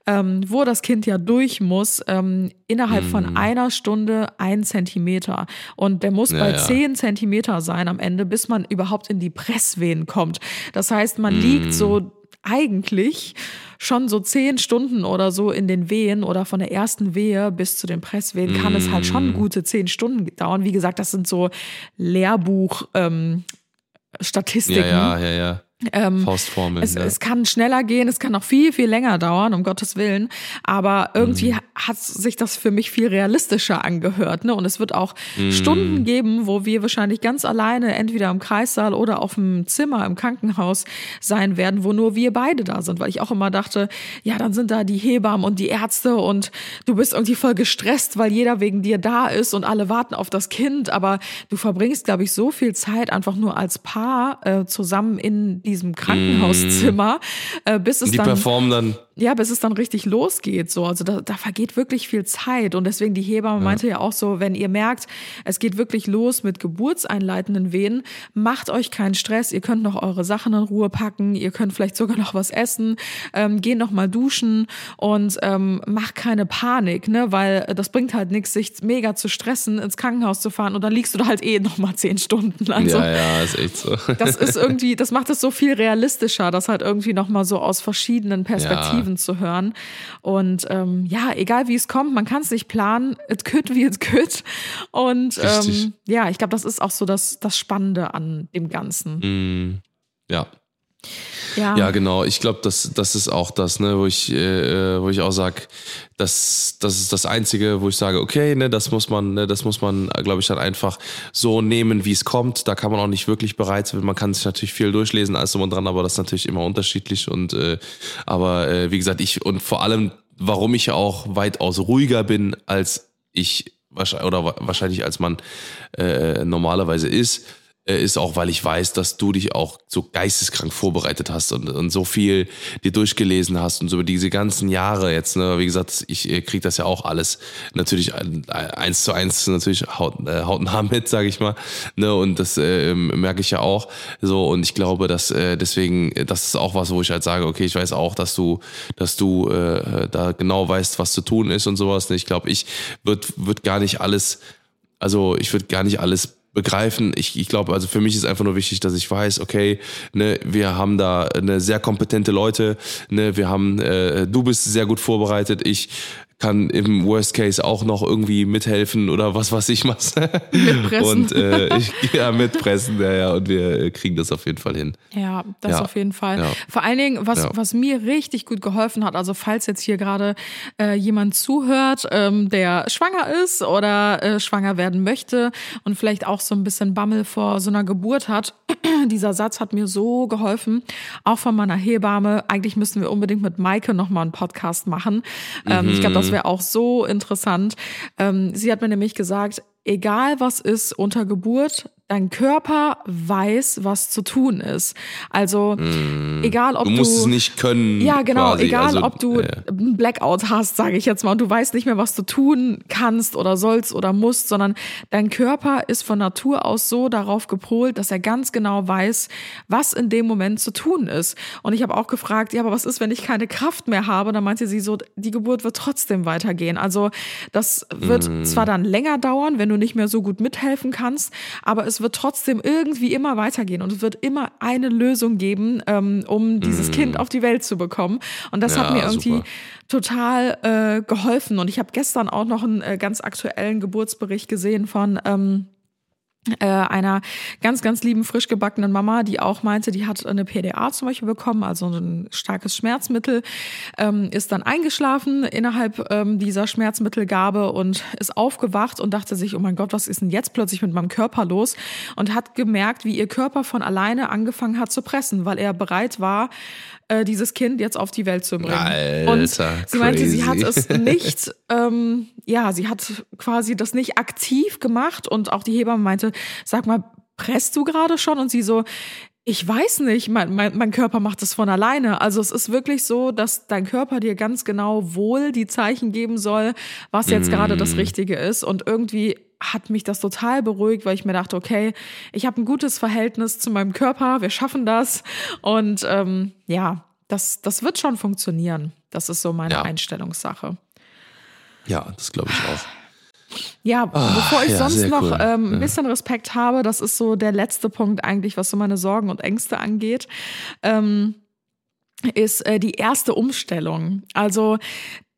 ähm, wo das Kind ja durch muss, ähm, innerhalb Mhm. von einer Stunde ein Zentimeter. Und der muss Ja, bei ja. zehn Zentimeter sein am Ende, bis man überhaupt in die Presswehen kommt. Das heißt, man Mhm. liegt so eigentlich schon so zehn Stunden oder so in den Wehen oder von der ersten Wehe bis zu den Presswehen kann es halt Mm. schon gute zehn Stunden dauern. Wie gesagt, das sind so Lehrbuch ähm, Statistiken. Ja, ja, ja, ja. Ähm, Faustformeln. es, ja. es kann schneller gehen, es kann noch viel, viel länger dauern, um Gottes Willen. Aber irgendwie Mhm. hat sich das für mich viel realistischer angehört. Ne? Und es wird auch Mhm. Stunden geben, wo wir wahrscheinlich ganz alleine entweder im Kreissaal oder auf dem Zimmer im Krankenhaus sein werden, wo nur wir beide da sind. Weil ich auch immer dachte, ja, dann sind da die Hebammen und die Ärzte und du bist irgendwie voll gestresst, weil jeder wegen dir da ist und alle warten auf das Kind. Aber du verbringst, glaube ich, so viel Zeit einfach nur als Paar äh, zusammen in diesem Krankenhauszimmer, äh, bis es Die dann performen dann. Ja, bis es dann richtig losgeht. So, also da, da vergeht wirklich viel Zeit. Und deswegen die Hebamme meinte ja auch so, wenn ihr merkt, es geht wirklich los mit geburtseinleitenden Wehen, macht euch keinen Stress. Ihr könnt noch eure Sachen in Ruhe packen. Ihr könnt vielleicht sogar noch was essen. Ähm, geht noch mal duschen und ähm, macht keine Panik, ne, weil das bringt halt nichts, sich mega zu stressen, ins Krankenhaus zu fahren und dann liegst du da halt eh noch mal zehn Stunden. Also, ja, ja, ist echt so. das ist irgendwie, das macht es so viel realistischer, das halt irgendwie nochmal so aus verschiedenen Perspektiven zu hören. Und ähm, ja, egal wie es kommt, man kann es nicht planen. It could wie it could. Und ähm, ja, ich glaube, das ist auch so das, das Spannende an dem Ganzen. ja. Ja, Ja, genau. Ich glaube, das, das ist auch das, ne, wo ich, äh, wo ich auch sag, das, das ist das Einzige, wo ich sage, okay, ne, das muss man, ne, das muss man, glaube ich, dann einfach so nehmen, wie es kommt. Da kann man auch nicht wirklich bereit sein. Man kann sich natürlich viel durchlesen, alles drum und dran, aber das ist natürlich immer unterschiedlich. Und äh, aber äh, wie gesagt, ich und vor allem, warum ich auch weitaus ruhiger bin, als ich oder wa- wahrscheinlich als man äh, normalerweise ist äh, ist auch, weil ich weiß, dass du dich auch so geisteskrank vorbereitet hast und, und so viel dir durchgelesen hast und so über diese ganzen Jahre jetzt, ne, wie gesagt, ich äh, krieg das ja auch alles natürlich ein- eins zu eins natürlich haut, äh, hautnah mit, sage ich mal, ne, und das äh, merke ich ja auch. So und ich glaube, dass äh, deswegen, äh, das ist auch was, wo ich halt sage, okay, ich weiß auch, dass du, dass du äh, da genau weißt, was zu tun ist und sowas, ne, ich glaube, ich wird, wird gar nicht alles also ich würde gar nicht alles begreifen. Ich, ich glaube, also für mich ist einfach nur wichtig, dass ich weiß, okay, ne, wir haben da eine sehr kompetente Leute, ne, wir haben, äh, du bist sehr gut vorbereitet, ich kann im Worst Case auch noch irgendwie mithelfen oder was weiß ich was. Mitpressen. Und äh, ich, ja, mitpressen, ja, ja, und wir äh, kriegen das auf jeden Fall hin. Ja, das Ja. auf jeden Fall. Ja. Vor allen Dingen, was, Ja. was mir richtig gut geholfen hat, also falls jetzt hier gerade äh, jemand zuhört, ähm, der schwanger ist oder äh, schwanger werden möchte und vielleicht auch so ein bisschen Bammel vor so einer Geburt hat, dieser Satz hat mir so geholfen, auch von meiner Hebamme. Eigentlich müssten wir unbedingt mit Maike nochmal einen Podcast machen. Ähm, Ich glaube, das wäre auch so interessant. Ähm, sie hat mir nämlich gesagt, egal was ist unter Geburt, dein Körper weiß, was zu tun ist. Also egal ob Du musst es nicht können. ja, genau. quasi. Egal, also, ob du ja. einen Blackout hast, sage ich jetzt mal, und du weißt nicht mehr, was du tun kannst oder sollst oder musst, sondern dein Körper ist von Natur aus so darauf gepolt, dass er ganz genau weiß, was in dem Moment zu tun ist. Und ich habe auch gefragt, ja, aber was ist, wenn ich keine Kraft mehr habe? Dann meinte sie so, die Geburt wird trotzdem weitergehen. Also das wird Mhm. zwar dann länger dauern, wenn du nicht mehr so gut mithelfen kannst, aber es wird trotzdem irgendwie immer weitergehen und es wird immer eine Lösung geben, ähm, um dieses Kind auf die Welt zu bekommen. Und das hat. Ja, mir irgendwie super. total äh, geholfen. Und ich habe gestern auch noch einen äh, ganz aktuellen Geburtsbericht gesehen von ähm, äh, einer ganz, ganz lieben, frisch gebackenen Mama, die auch meinte, die hat eine PDA zum Beispiel bekommen, also ein starkes Schmerzmittel, ähm, ist dann eingeschlafen innerhalb ähm, dieser Schmerzmittelgabe und ist aufgewacht und dachte sich, oh mein Gott, was ist denn jetzt plötzlich mit meinem Körper los? Und hat gemerkt, wie ihr Körper von alleine angefangen hat zu pressen, weil er bereit war, äh, dieses Kind jetzt auf die Welt zu bringen. Alter, und sie meinte, sie hat crazy. es nicht, ähm, ja, sie hat quasi das nicht aktiv gemacht und auch die Hebamme meinte, sag mal, presst du gerade schon? Und sie so, ich weiß nicht, mein, mein, mein Körper macht es von alleine. Also es ist wirklich so, dass dein Körper dir ganz genau wohl die Zeichen geben soll, was jetzt gerade das Richtige ist. Und irgendwie hat mich das total beruhigt, weil ich mir dachte, okay, ich habe ein gutes Verhältnis zu meinem Körper, wir schaffen das. Und ähm, ja, das, das wird schon funktionieren. Das ist so meine Ja. Einstellungssache. ja, das glaube ich auch. Ja, bevor ich ja, sonst noch cool. ähm, ein bisschen Respekt habe, das ist so der letzte Punkt eigentlich, was so meine Sorgen und Ängste angeht, ähm, ist äh, die erste Umstellung. Also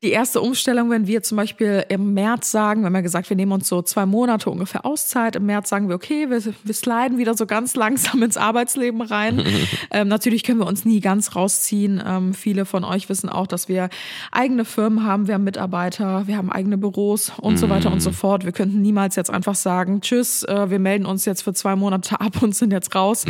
die erste Umstellung, wenn wir zum Beispiel im März sagen, wir haben ja gesagt, wir nehmen uns so zwei Monate ungefähr Auszeit. Im März sagen wir, okay, wir, wir sliden wieder so ganz langsam ins Arbeitsleben rein. ähm, natürlich können wir uns nie ganz rausziehen. Ähm, viele von euch wissen auch, dass wir eigene Firmen haben, wir haben Mitarbeiter, wir haben eigene Büros und so weiter und so fort. Wir könnten niemals jetzt einfach sagen, tschüss, äh, wir melden uns jetzt für zwei Monate ab und sind jetzt raus.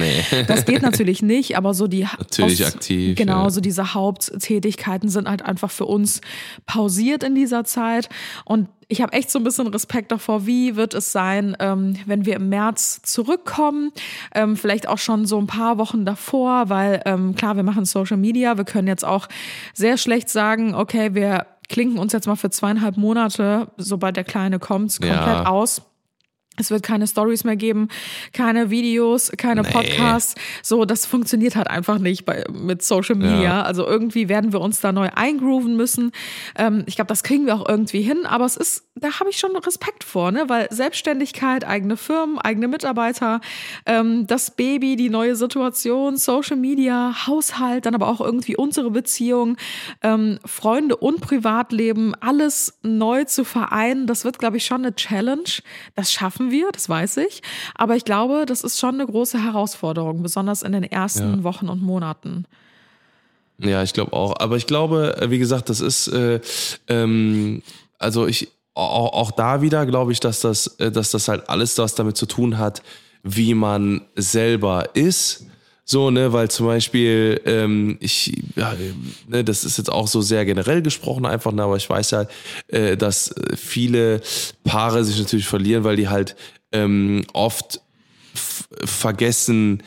Das geht natürlich nicht, aber so die Natürlich aktiv, Genau, ja. so diese Haupttätigkeiten sind halt einfach für uns pausiert in dieser Zeit. Und ich habe echt so ein bisschen Respekt davor, wie wird es sein, ähm, wenn wir im März zurückkommen, ähm, vielleicht auch schon so ein paar Wochen davor, weil ähm, klar, wir machen Social Media, wir können jetzt auch sehr schlecht sagen, okay, wir klinken uns jetzt mal für zweieinhalb Monate, sobald der Kleine kommt, komplett Ja. aus. Es wird keine Stories mehr geben, keine Videos, keine Nee. Podcasts. So, das funktioniert halt einfach nicht bei, mit Social Media. Ja. Also irgendwie werden wir uns da neu eingrooven müssen. Ähm, ich glaube, das kriegen wir auch irgendwie hin. Aber es ist, da habe ich schon Respekt vor, ne? Weil Selbstständigkeit, eigene Firmen, eigene Mitarbeiter, ähm, das Baby, die neue Situation, Social Media, Haushalt, dann aber auch irgendwie unsere Beziehung, ähm, Freunde und Privatleben, alles neu zu vereinen, das wird, glaube ich, schon eine Challenge. Das schaffen wir, das weiß ich. Aber ich glaube, das ist schon eine große Herausforderung, besonders in den ersten Ja. Wochen und Monaten. Ja, ich glaube auch. Aber ich glaube, äh, wie gesagt, das ist, äh, ähm, also ich, auch, auch da wieder glaube ich, dass das, äh, dass das halt alles was damit zu tun hat, wie man selber ist. So, ne, weil zum Beispiel, ähm, ich, ja, ne, das ist jetzt auch so sehr generell gesprochen einfach, ne, aber ich weiß halt, äh, dass viele Paare sich natürlich verlieren, weil die halt ähm, oft vergessen,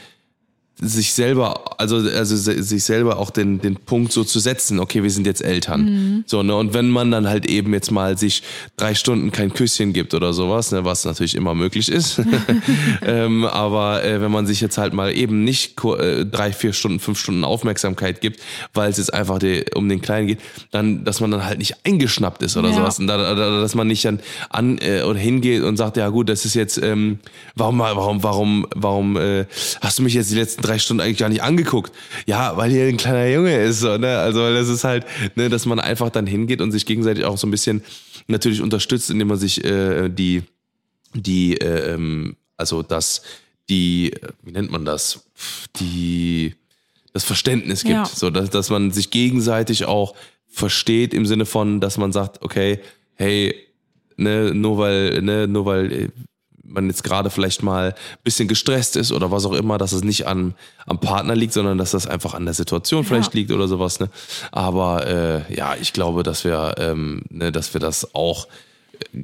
sich selber, also, also sich selber auch den, den Punkt so zu setzen, okay, wir sind jetzt Eltern. So, ne, und wenn man dann halt eben jetzt mal sich drei Stunden kein Küsschen gibt oder sowas, ne, was natürlich immer möglich ist, ähm, aber äh, wenn man sich jetzt halt mal eben nicht äh, drei, vier Stunden, fünf Stunden Aufmerksamkeit gibt, weil es jetzt einfach die, um den Kleinen geht, dann, dass man dann halt nicht eingeschnappt ist oder Ja. sowas. Und da, da, dass man nicht dann an äh, oder hingeht und sagt, ja gut, das ist jetzt, ähm, warum, warum, warum, warum äh, hast du mich jetzt die letzten drei Stunden eigentlich gar nicht angeguckt? Ja, weil hier ein kleiner Junge ist, so, ne? Also das ist halt, ne, dass man einfach dann hingeht und sich gegenseitig auch so ein bisschen natürlich unterstützt, indem man sich äh, die, die, äh, ähm, also das, die, wie nennt man das? Die, das Verständnis gibt, Ja. so dass, dass man sich gegenseitig auch versteht im Sinne von, dass man sagt, okay, hey, ne, nur weil, ne, nur weil äh, man jetzt gerade vielleicht mal ein bisschen gestresst ist oder was auch immer, dass es nicht an, am Partner liegt, sondern dass das einfach an der Situation vielleicht liegt oder sowas. Ne? Aber äh, ja, ich glaube, dass wir, ähm, ne, dass wir das auch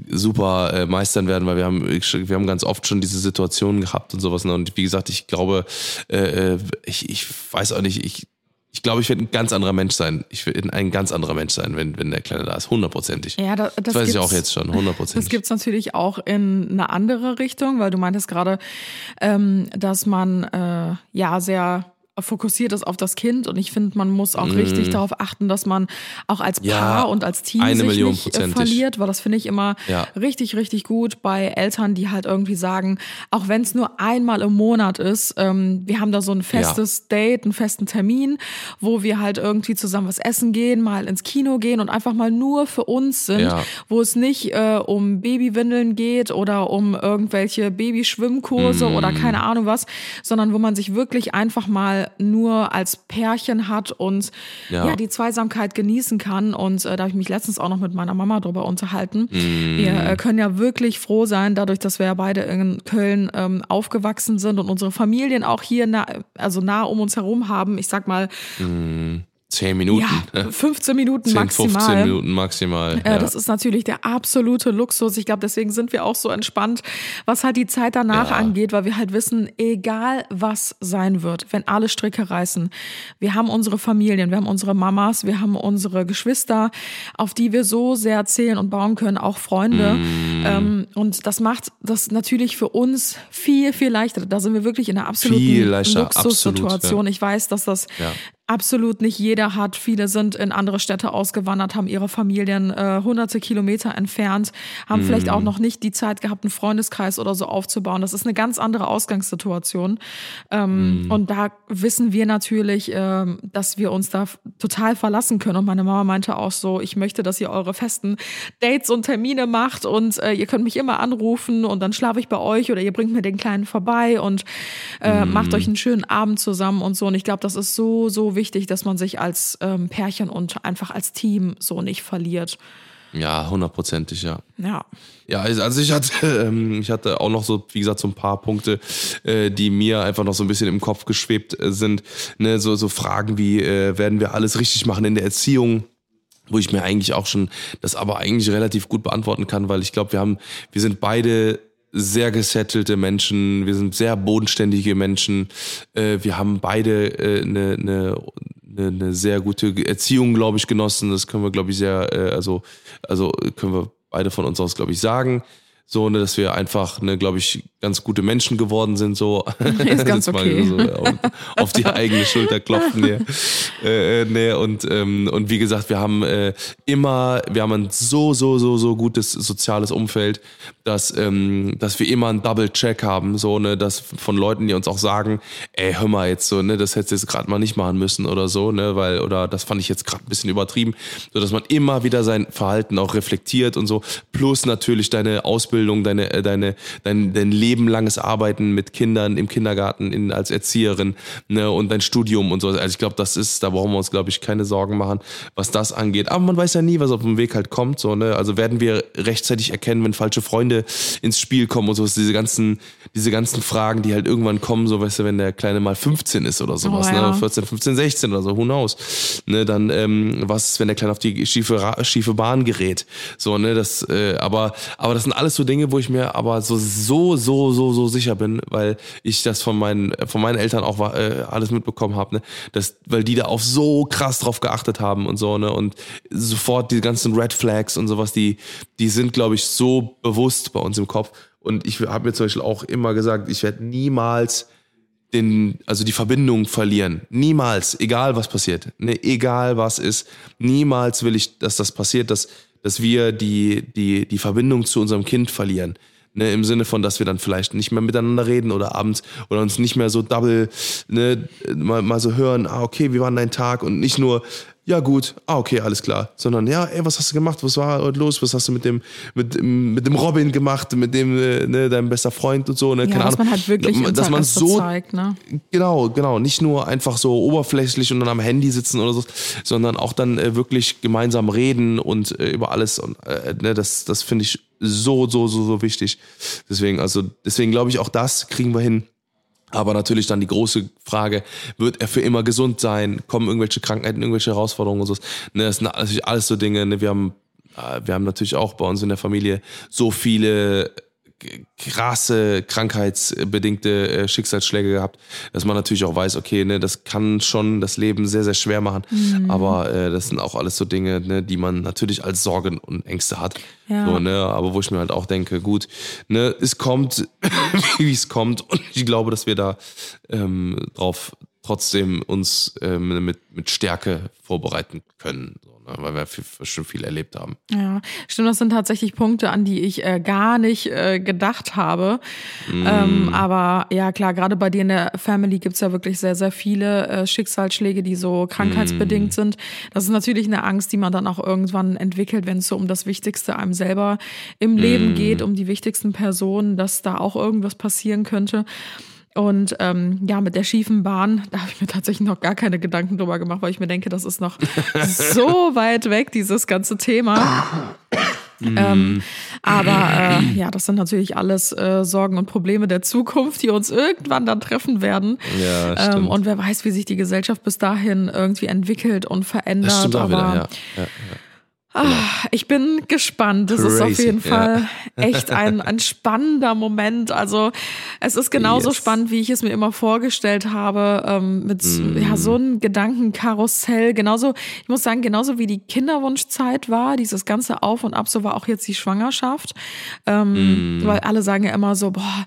super äh, meistern werden, weil wir haben, wir haben ganz oft schon diese Situationen gehabt und sowas. Ne? Und wie gesagt, ich glaube, äh, äh, ich, ich weiß auch nicht, ich, ich glaube, ich werde ein ganz anderer Mensch sein. Ich werde ein ganz anderer Mensch sein, wenn, wenn der Kleine da ist. Hundertprozentig. Ja, da, das, Das weiß ich auch jetzt schon, Das hundertprozentig. gibt's natürlich auch in eine andere Richtung, weil du meintest gerade, ähm, dass man äh, ja sehr fokussiert ist auf das Kind und ich finde, man muss auch richtig darauf achten, dass man auch als Paar Mm. Ja, und als Team sich Million nicht äh, prozentig. verliert, weil das finde ich immer Ja. richtig, richtig gut bei Eltern, die halt irgendwie sagen, auch wenn es nur einmal im Monat ist, ähm, wir haben da so ein festes Date, einen festen Termin, wo wir halt irgendwie zusammen was essen gehen, mal ins Kino gehen und einfach mal nur für uns sind, Ja. wo es nicht äh, um Babywindeln geht oder um irgendwelche Babyschwimmkurse oder Mm. keine Ahnung was, sondern wo man sich wirklich einfach mal nur als Pärchen hat und ja, Ja. die Zweisamkeit genießen kann. Und äh, da habe ich mich letztens auch noch mit meiner Mama drüber unterhalten. Mm. Wir äh, können ja wirklich froh sein, dadurch, dass wir ja beide in Köln ähm, aufgewachsen sind und unsere Familien auch hier nah, also nah um uns herum haben. Ich sag mal, Zehn Minuten. ja, 15 Minuten 10, maximal. 15 Minuten maximal. Ja. Das ist natürlich der absolute Luxus. Ich glaube, deswegen sind wir auch so entspannt, was halt die Zeit danach Ja. angeht, weil wir halt wissen, egal was sein wird, wenn alle Stricke reißen, wir haben unsere Familien, wir haben unsere Mamas, wir haben unsere Geschwister, auf die wir so sehr zählen und bauen können, auch Freunde. Mm. Ähm, und das macht das natürlich für uns viel, viel leichter. Da sind wir wirklich in einer absoluten Luxussituation. absolut, Ich weiß, dass das Ja. Absolut nicht jeder hat. Viele sind in andere Städte ausgewandert, haben ihre Familien äh, hunderte Kilometer entfernt, haben vielleicht Mhm. auch noch nicht die Zeit gehabt, einen Freundeskreis oder so aufzubauen. Das ist eine ganz andere Ausgangssituation. Ähm, Mhm. Und da wissen wir natürlich, ähm, dass wir uns da total verlassen können. Und meine Mama meinte auch so, ich möchte, dass ihr eure festen Dates und Termine macht und äh, ihr könnt mich immer anrufen und dann schlafe ich bei euch oder ihr bringt mir den Kleinen vorbei und äh, macht euch einen schönen Abend zusammen und so. Und ich glaube, das ist so, so wichtig, dass man sich als ähm, Pärchen und einfach als Team so nicht verliert. ja, hundertprozentig, ja. Ja. Ja, also also ich hatte, ähm, ich hatte auch noch so, wie gesagt, so ein paar Punkte, äh, die mir einfach noch so ein bisschen im Kopf geschwebt äh, sind. Ne, so, so Fragen wie, äh, werden wir alles richtig machen in der Erziehung? wo ich mir eigentlich auch schon das aber eigentlich relativ gut beantworten kann, weil ich glaube, wir haben, wir sind beide sehr gesettelte Menschen, wir sind sehr bodenständige Menschen, äh, wir haben beide eine äh, ne, ne, ne sehr gute Erziehung, glaube ich, genossen. Das können wir, glaube ich, sehr, äh, also, also können wir beide von uns aus, glaube ich, sagen so, ne, dass wir einfach, ne, glaube ich, ganz gute Menschen geworden sind, so. Ist ganz okay. So, auf, auf, die eigene Schulter klopfen, ne. Äh, ne, und, ähm, und wie gesagt, wir haben äh, immer, wir haben ein so, so, so, so gutes soziales Umfeld, dass, ähm, dass wir immer einen Double-Check haben, so, ne, dass von Leuten, die uns auch sagen, ey, hör mal jetzt so, ne, das hättest du jetzt gerade mal nicht machen müssen oder so, ne, weil, oder das fand ich jetzt gerade ein bisschen übertrieben, so dass man immer wieder sein Verhalten auch reflektiert und so, plus natürlich deine Ausbildung Ausbildung, deine, äh, deine, dein, dein Leben langes Arbeiten mit Kindern im Kindergarten in, als Erzieherin ne, und dein Studium und so. Also ich glaube, das ist, da brauchen wir uns, glaube ich, keine Sorgen machen, was das angeht. Aber man weiß ja nie, was auf dem Weg halt kommt. So, ne? Also werden wir rechtzeitig erkennen, wenn falsche Freunde ins Spiel kommen und so. Diese ganzen, diese ganzen Fragen, die halt irgendwann kommen, so weißt du, wenn der Kleine mal 15 ist oder sowas, oh, ja. ne? 14, 15, 16 oder so, who knows. Ne? Dann, ähm, was ist, wenn der Kleine auf die schiefe, schiefe Bahn gerät? So, ne, das, äh, aber, aber das sind alles so Dinge, wo ich mir aber so, so, so, so, so sicher bin, weil ich das von meinen, von meinen Eltern auch äh, alles mitbekommen habe, ne? dass, weil die da auch so krass drauf geachtet haben und so, ne, und sofort die ganzen Red Flags und sowas, die, die sind, glaube ich, so bewusst bei uns im Kopf. Und ich habe mir zum Beispiel auch immer gesagt, ich werde niemals den, also die Verbindung verlieren. Niemals, egal was passiert, ne, egal was ist, niemals will ich, dass das passiert, dass dass wir die, die, die Verbindung zu unserem Kind verlieren. Ne, Im Sinne von, dass wir dann vielleicht nicht mehr miteinander reden oder abends oder uns nicht mehr so double ne, mal, mal so hören, ah, okay, wie war dein Tag? Und nicht nur, ja gut, ah okay, alles klar, sondern ja, ey, was hast du gemacht, was war heute los, was hast du mit dem mit, mit dem Robin gemacht, mit dem äh, ne, deinem bester Freund und so, ne, ja, keine dass Ahnung, man halt wirklich dass man so zeigt, ne? genau, genau, nicht nur einfach so oberflächlich und dann am Handy sitzen oder so, sondern auch dann äh, wirklich gemeinsam reden und äh, über alles und äh, ne, das das finde ich so so so so wichtig. Deswegen also deswegen glaube ich auch das kriegen wir hin aber natürlich dann die große Frage, wird er für immer gesund sein? Kommen irgendwelche Krankheiten, irgendwelche Herausforderungen und so? Ne, das sind natürlich alles so Dinge. Ne? Wir haben, äh, wir haben natürlich auch bei uns in der Familie so viele krasse krankheitsbedingte äh, Schicksalsschläge gehabt, dass man natürlich auch weiß, okay, ne, das kann schon das Leben sehr, sehr schwer machen. Mhm. Aber äh, das sind auch alles so Dinge, ne, die man natürlich als Sorgen und Ängste hat. Ja. So, ne, aber wo ich mir halt auch denke, gut, ne, es kommt, wie es kommt. Und ich glaube, dass wir da ähm, drauf trotzdem uns ähm, mit, mit Stärke vorbereiten können. So ne? weil wir schon viel erlebt haben. Ja, stimmt, das sind tatsächlich Punkte, an die ich äh, gar nicht äh, gedacht habe. Mm. Ähm, aber ja, klar, gerade bei dir in der Family gibt's ja wirklich sehr, sehr viele äh, Schicksalsschläge, die so krankheitsbedingt mm. sind. Das ist natürlich eine Angst, die man dann auch irgendwann entwickelt, wenn es so um das Wichtigste einem selber im Leben mm. geht, um die wichtigsten Personen, dass da auch irgendwas passieren könnte. Und ähm, ja, mit der schiefen Bahn, da habe ich mir tatsächlich noch gar keine Gedanken drüber gemacht, weil ich mir denke, das ist noch so weit weg, dieses ganze Thema. Mm. Ähm, aber äh, ja, das sind natürlich alles äh, Sorgen und Probleme der Zukunft, die uns irgendwann dann treffen werden. Ja, ähm, und wer weiß, wie sich die Gesellschaft bis dahin irgendwie entwickelt und verändert. Das stimmt auch aber wieder, ja. ja, ja. Ah, ich bin gespannt. Das Crazy, ist auf jeden Fall ja. echt ein, ein spannender Moment. Also es ist genauso yes. spannend, wie ich es mir immer vorgestellt habe, ähm, mit mm. ja, so einem Gedankenkarussell. Genauso, ich muss sagen, genauso wie die Kinderwunschzeit war, dieses ganze Auf und Ab, so war auch jetzt die Schwangerschaft. Ähm, mm. Weil alle sagen ja immer so, boah,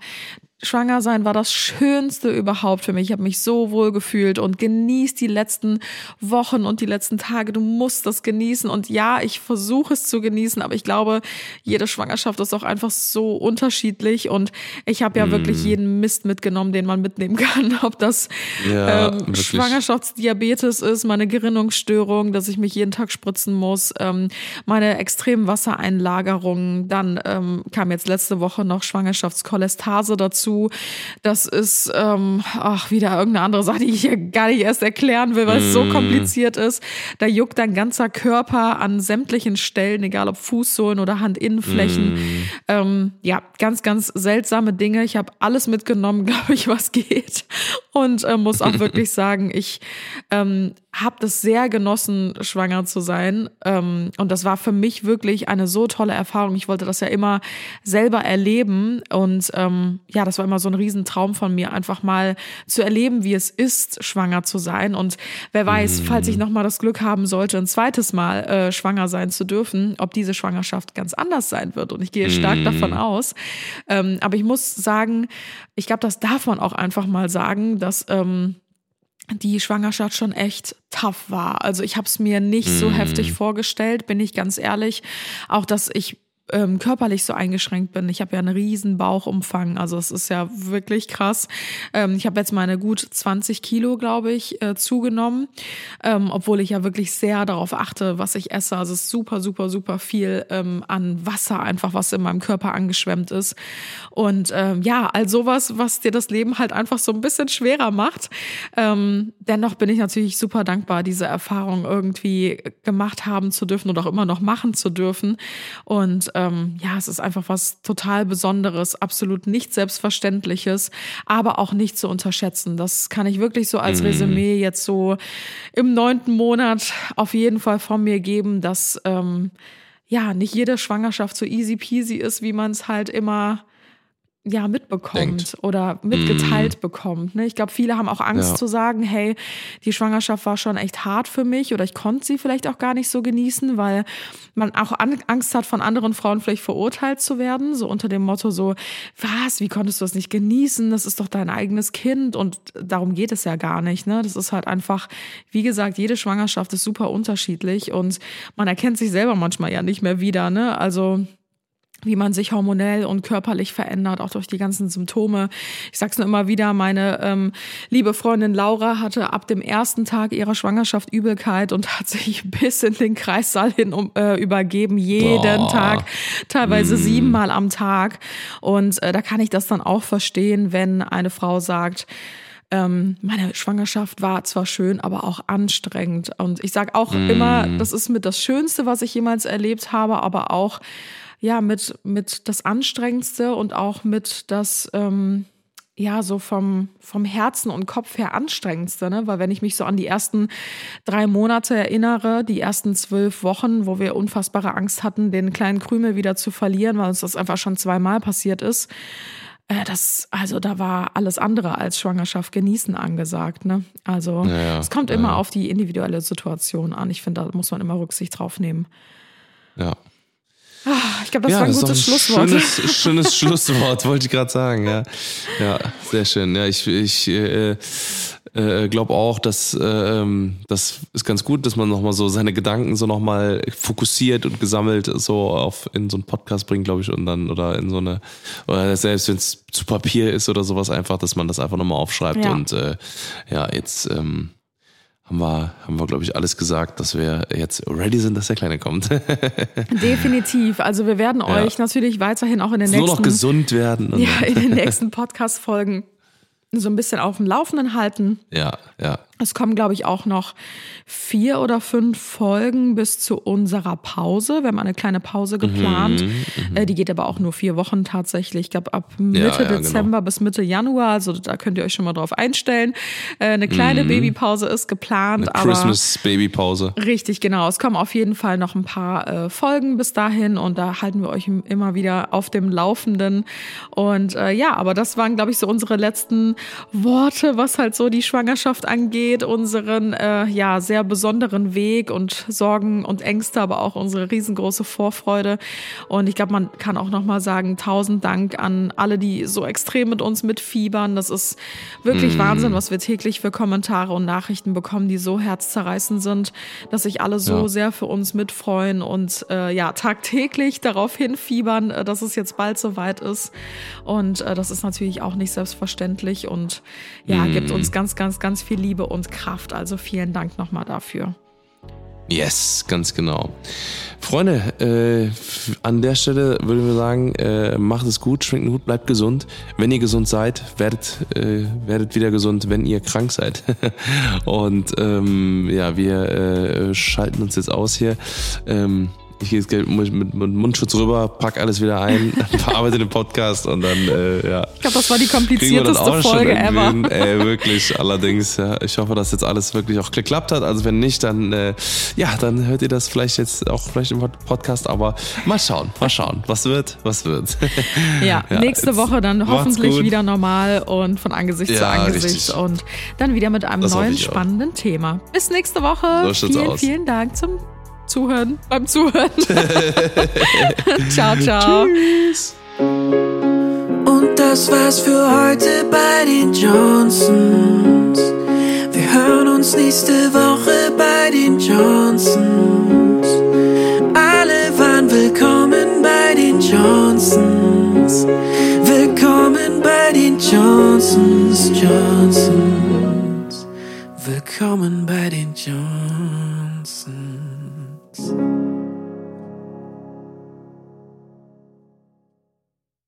Schwanger sein war das Schönste überhaupt für mich. Ich habe mich so wohl gefühlt und genießt die letzten Wochen und die letzten Tage. Du musst das genießen. Und ja, ich versuche es zu genießen, aber ich glaube, jede Schwangerschaft ist auch einfach so unterschiedlich. Und ich habe ja mm. wirklich jeden Mist mitgenommen, den man mitnehmen kann. Ob das ja, ähm, Schwangerschaftsdiabetes ist, meine Gerinnungsstörung, dass ich mich jeden Tag spritzen muss, ähm, meine extremen Wassereinlagerungen. Dann ähm, kam jetzt letzte Woche noch Schwangerschaftskolestase dazu dazu. Das ist ähm, ach, wieder irgendeine andere Sache, die ich hier gar nicht erst erklären will, weil es so mm. kompliziert ist. Da juckt dein ganzer Körper an sämtlichen Stellen, egal ob Fußsohlen oder Handinnenflächen. Mm. Ähm, ja, ganz, ganz seltsame Dinge. Ich habe alles mitgenommen, glaube ich, was geht. Und äh, muss auch wirklich sagen, ich ähm, habe das sehr genossen, schwanger zu sein. Ähm, und das war für mich wirklich eine so tolle Erfahrung. Ich wollte das ja immer selber erleben. Und ähm, ja, das war immer so ein Riesentraum von mir, einfach mal zu erleben, wie es ist, schwanger zu sein. Und wer weiß, falls ich nochmal das Glück haben sollte, ein zweites Mal äh, schwanger sein zu dürfen, ob diese Schwangerschaft ganz anders sein wird. Und ich gehe stark davon aus. Ähm, aber ich muss sagen, ich glaube, das darf man auch einfach mal sagen, dass ähm, die Schwangerschaft schon echt tough war. Also ich habe es mir nicht so heftig vorgestellt, bin ich ganz ehrlich. Auch dass ich ähm, körperlich so eingeschränkt bin. Ich habe ja einen riesen Bauchumfang, also es ist ja wirklich krass. Ähm, ich habe jetzt meine gut 20 Kilo, glaube ich, äh, zugenommen, ähm, obwohl ich ja wirklich sehr darauf achte, was ich esse. Also es ist super, super, super viel ähm, an Wasser einfach, was in meinem Körper angeschwemmt ist. Und ähm, ja, all sowas, was dir das Leben halt einfach so ein bisschen schwerer macht. Ähm, dennoch bin ich natürlich super dankbar, diese Erfahrung irgendwie gemacht haben zu dürfen und auch immer noch machen zu dürfen. Und ähm, ja, es ist einfach was total Besonderes, absolut nicht Selbstverständliches, aber auch nicht zu unterschätzen. Das kann ich wirklich so als Resümee jetzt so im neunten Monat auf jeden Fall von mir geben, dass ähm, ja nicht jede Schwangerschaft so easy peasy ist, wie man es halt immer ja mitbekommt Denkt. oder mitgeteilt bekommt. Ne? Ich glaube, viele haben auch Angst Ja. zu sagen, hey, die Schwangerschaft war schon echt hart für mich oder ich konnte sie vielleicht auch gar nicht so genießen, weil man auch an, Angst hat, von anderen Frauen vielleicht verurteilt zu werden, so unter dem Motto so, was, wie konntest du das nicht genießen? Das ist doch dein eigenes Kind und darum geht es ja gar nicht. Ne? Das ist halt einfach, wie gesagt, jede Schwangerschaft ist super unterschiedlich und man erkennt sich selber manchmal ja nicht mehr wieder. Ne? Also wie man sich hormonell und körperlich verändert, auch durch die ganzen Symptome. Ich sag's nur immer wieder, meine ähm, liebe Freundin Laura hatte ab dem ersten Tag ihrer Schwangerschaft Übelkeit und hat sich bis in den Kreissaal hin um, äh, übergeben, jeden Boah. Tag, teilweise siebenmal am Tag. Und äh, da kann ich das dann auch verstehen, wenn eine Frau sagt, ähm, meine Schwangerschaft war zwar schön, aber auch anstrengend. Und ich sage auch immer, das ist mit das Schönste, was ich jemals erlebt habe, aber auch ja mit mit das Anstrengendste und auch mit das ähm, ja, so vom, vom Herzen und Kopf her anstrengendste, ne? Weil wenn ich mich so an die ersten drei Monate erinnere, die ersten zwölf Wochen, wo wir unfassbare Angst hatten, den kleinen Krümel wieder zu verlieren, weil uns das einfach schon zweimal passiert ist, äh, das, also da war alles andere als Schwangerschaft genießen angesagt, ne? Also Ja, ja, es kommt immer ja. auf die individuelle Situation an. Ich finde, da muss man immer Rücksicht drauf nehmen. Ja. Ich glaube, das ja, war ein doch gutes Schlusswort. Schönes, schönes Schlusswort, wollte ich gerade sagen, ja. Ja, sehr schön. Ja, ich, ich äh, äh, glaube auch, dass äh, ähm, das ist ganz gut, dass man nochmal so seine Gedanken so nochmal fokussiert und gesammelt so auf in so einen Podcast bringt, glaube ich, und dann oder in so eine, oder selbst wenn es zu Papier ist oder sowas einfach, dass man das einfach nochmal aufschreibt Ja. und äh, ja, jetzt ähm, haben wir, haben wir, glaube ich, alles gesagt, dass wir jetzt ready sind, dass der Kleine kommt. Definitiv. Also wir werden euch natürlich weiterhin auch in den Nur nächsten noch gesund werden. Und ja, in den nächsten Podcast-Folgen so ein bisschen auf dem Laufenden halten. ja, ja. Es kommen, glaube ich, auch noch vier oder fünf Folgen bis zu unserer Pause. Wir haben eine kleine Pause geplant. Äh, die geht aber auch nur vier Wochen tatsächlich. Ich glaube, ab Mitte ja, genau. Dezember bis Mitte Januar. Also da könnt ihr euch schon mal drauf einstellen. Äh, eine kleine Babypause ist geplant. aber Christmas Babypause. Richtig, genau. Es kommen auf jeden Fall noch ein paar äh, Folgen bis dahin und da halten wir euch im- immer wieder auf dem Laufenden. Und äh, ja, aber das waren, glaube ich, so unsere letzten Worte, was halt so die Schwangerschaft angeht, unseren äh, ja sehr besonderen Weg und Sorgen und Ängste, aber auch unsere riesengroße Vorfreude. Und ich glaube, man kann auch noch mal sagen, tausend Dank an alle, die so extrem mit uns mitfiebern. Das ist wirklich Wahnsinn, was wir täglich für Kommentare und Nachrichten bekommen, die so herzzerreißend sind, dass sich alle so Ja. sehr für uns mitfreuen und äh, ja tagtäglich darauf hinfiebern, äh, dass es jetzt bald soweit ist. Und äh, das ist natürlich auch nicht selbstverständlich und ja, gibt uns ganz, ganz, ganz viel Liebe und Kraft. Also vielen Dank nochmal dafür. Yes, ganz genau. Freunde, äh, an der Stelle würden wir sagen, äh, macht es gut, schwingt den Hut, bleibt gesund. Wenn ihr gesund seid, werdet, äh, werdet wieder gesund, wenn ihr krank seid. Und ähm, ja, wir äh, schalten uns jetzt aus hier. Ähm, Ich gehe jetzt mit, mit, Mundschutz rüber, pack alles wieder ein, verarbeite den Podcast und dann, äh, ja. Ich glaube, das war die komplizierteste Folge ever. hin. Ey, wirklich, allerdings, ja, ich hoffe, dass jetzt alles wirklich auch geklappt hat. Also wenn nicht, dann, äh, ja, dann hört ihr das vielleicht jetzt auch vielleicht im Podcast, aber mal schauen, mal schauen. Was wird, was wird. Ja, Ja, nächste Woche dann hoffentlich wieder normal und von Angesicht zu Ja, Angesicht richtig. und dann wieder mit einem neuen spannenden Thema. Bis nächste Woche. So vielen, aus. vielen Dank zum Zuhören, beim Zuhören. ciao, ciao. Und das war's für heute bei den Johnsons. Wir hören uns nächste Woche bei den Johnsons. Alle waren willkommen bei den Johnsons. Willkommen bei den Johnsons, Johnsons. Willkommen bei den Johnsons. Jesus.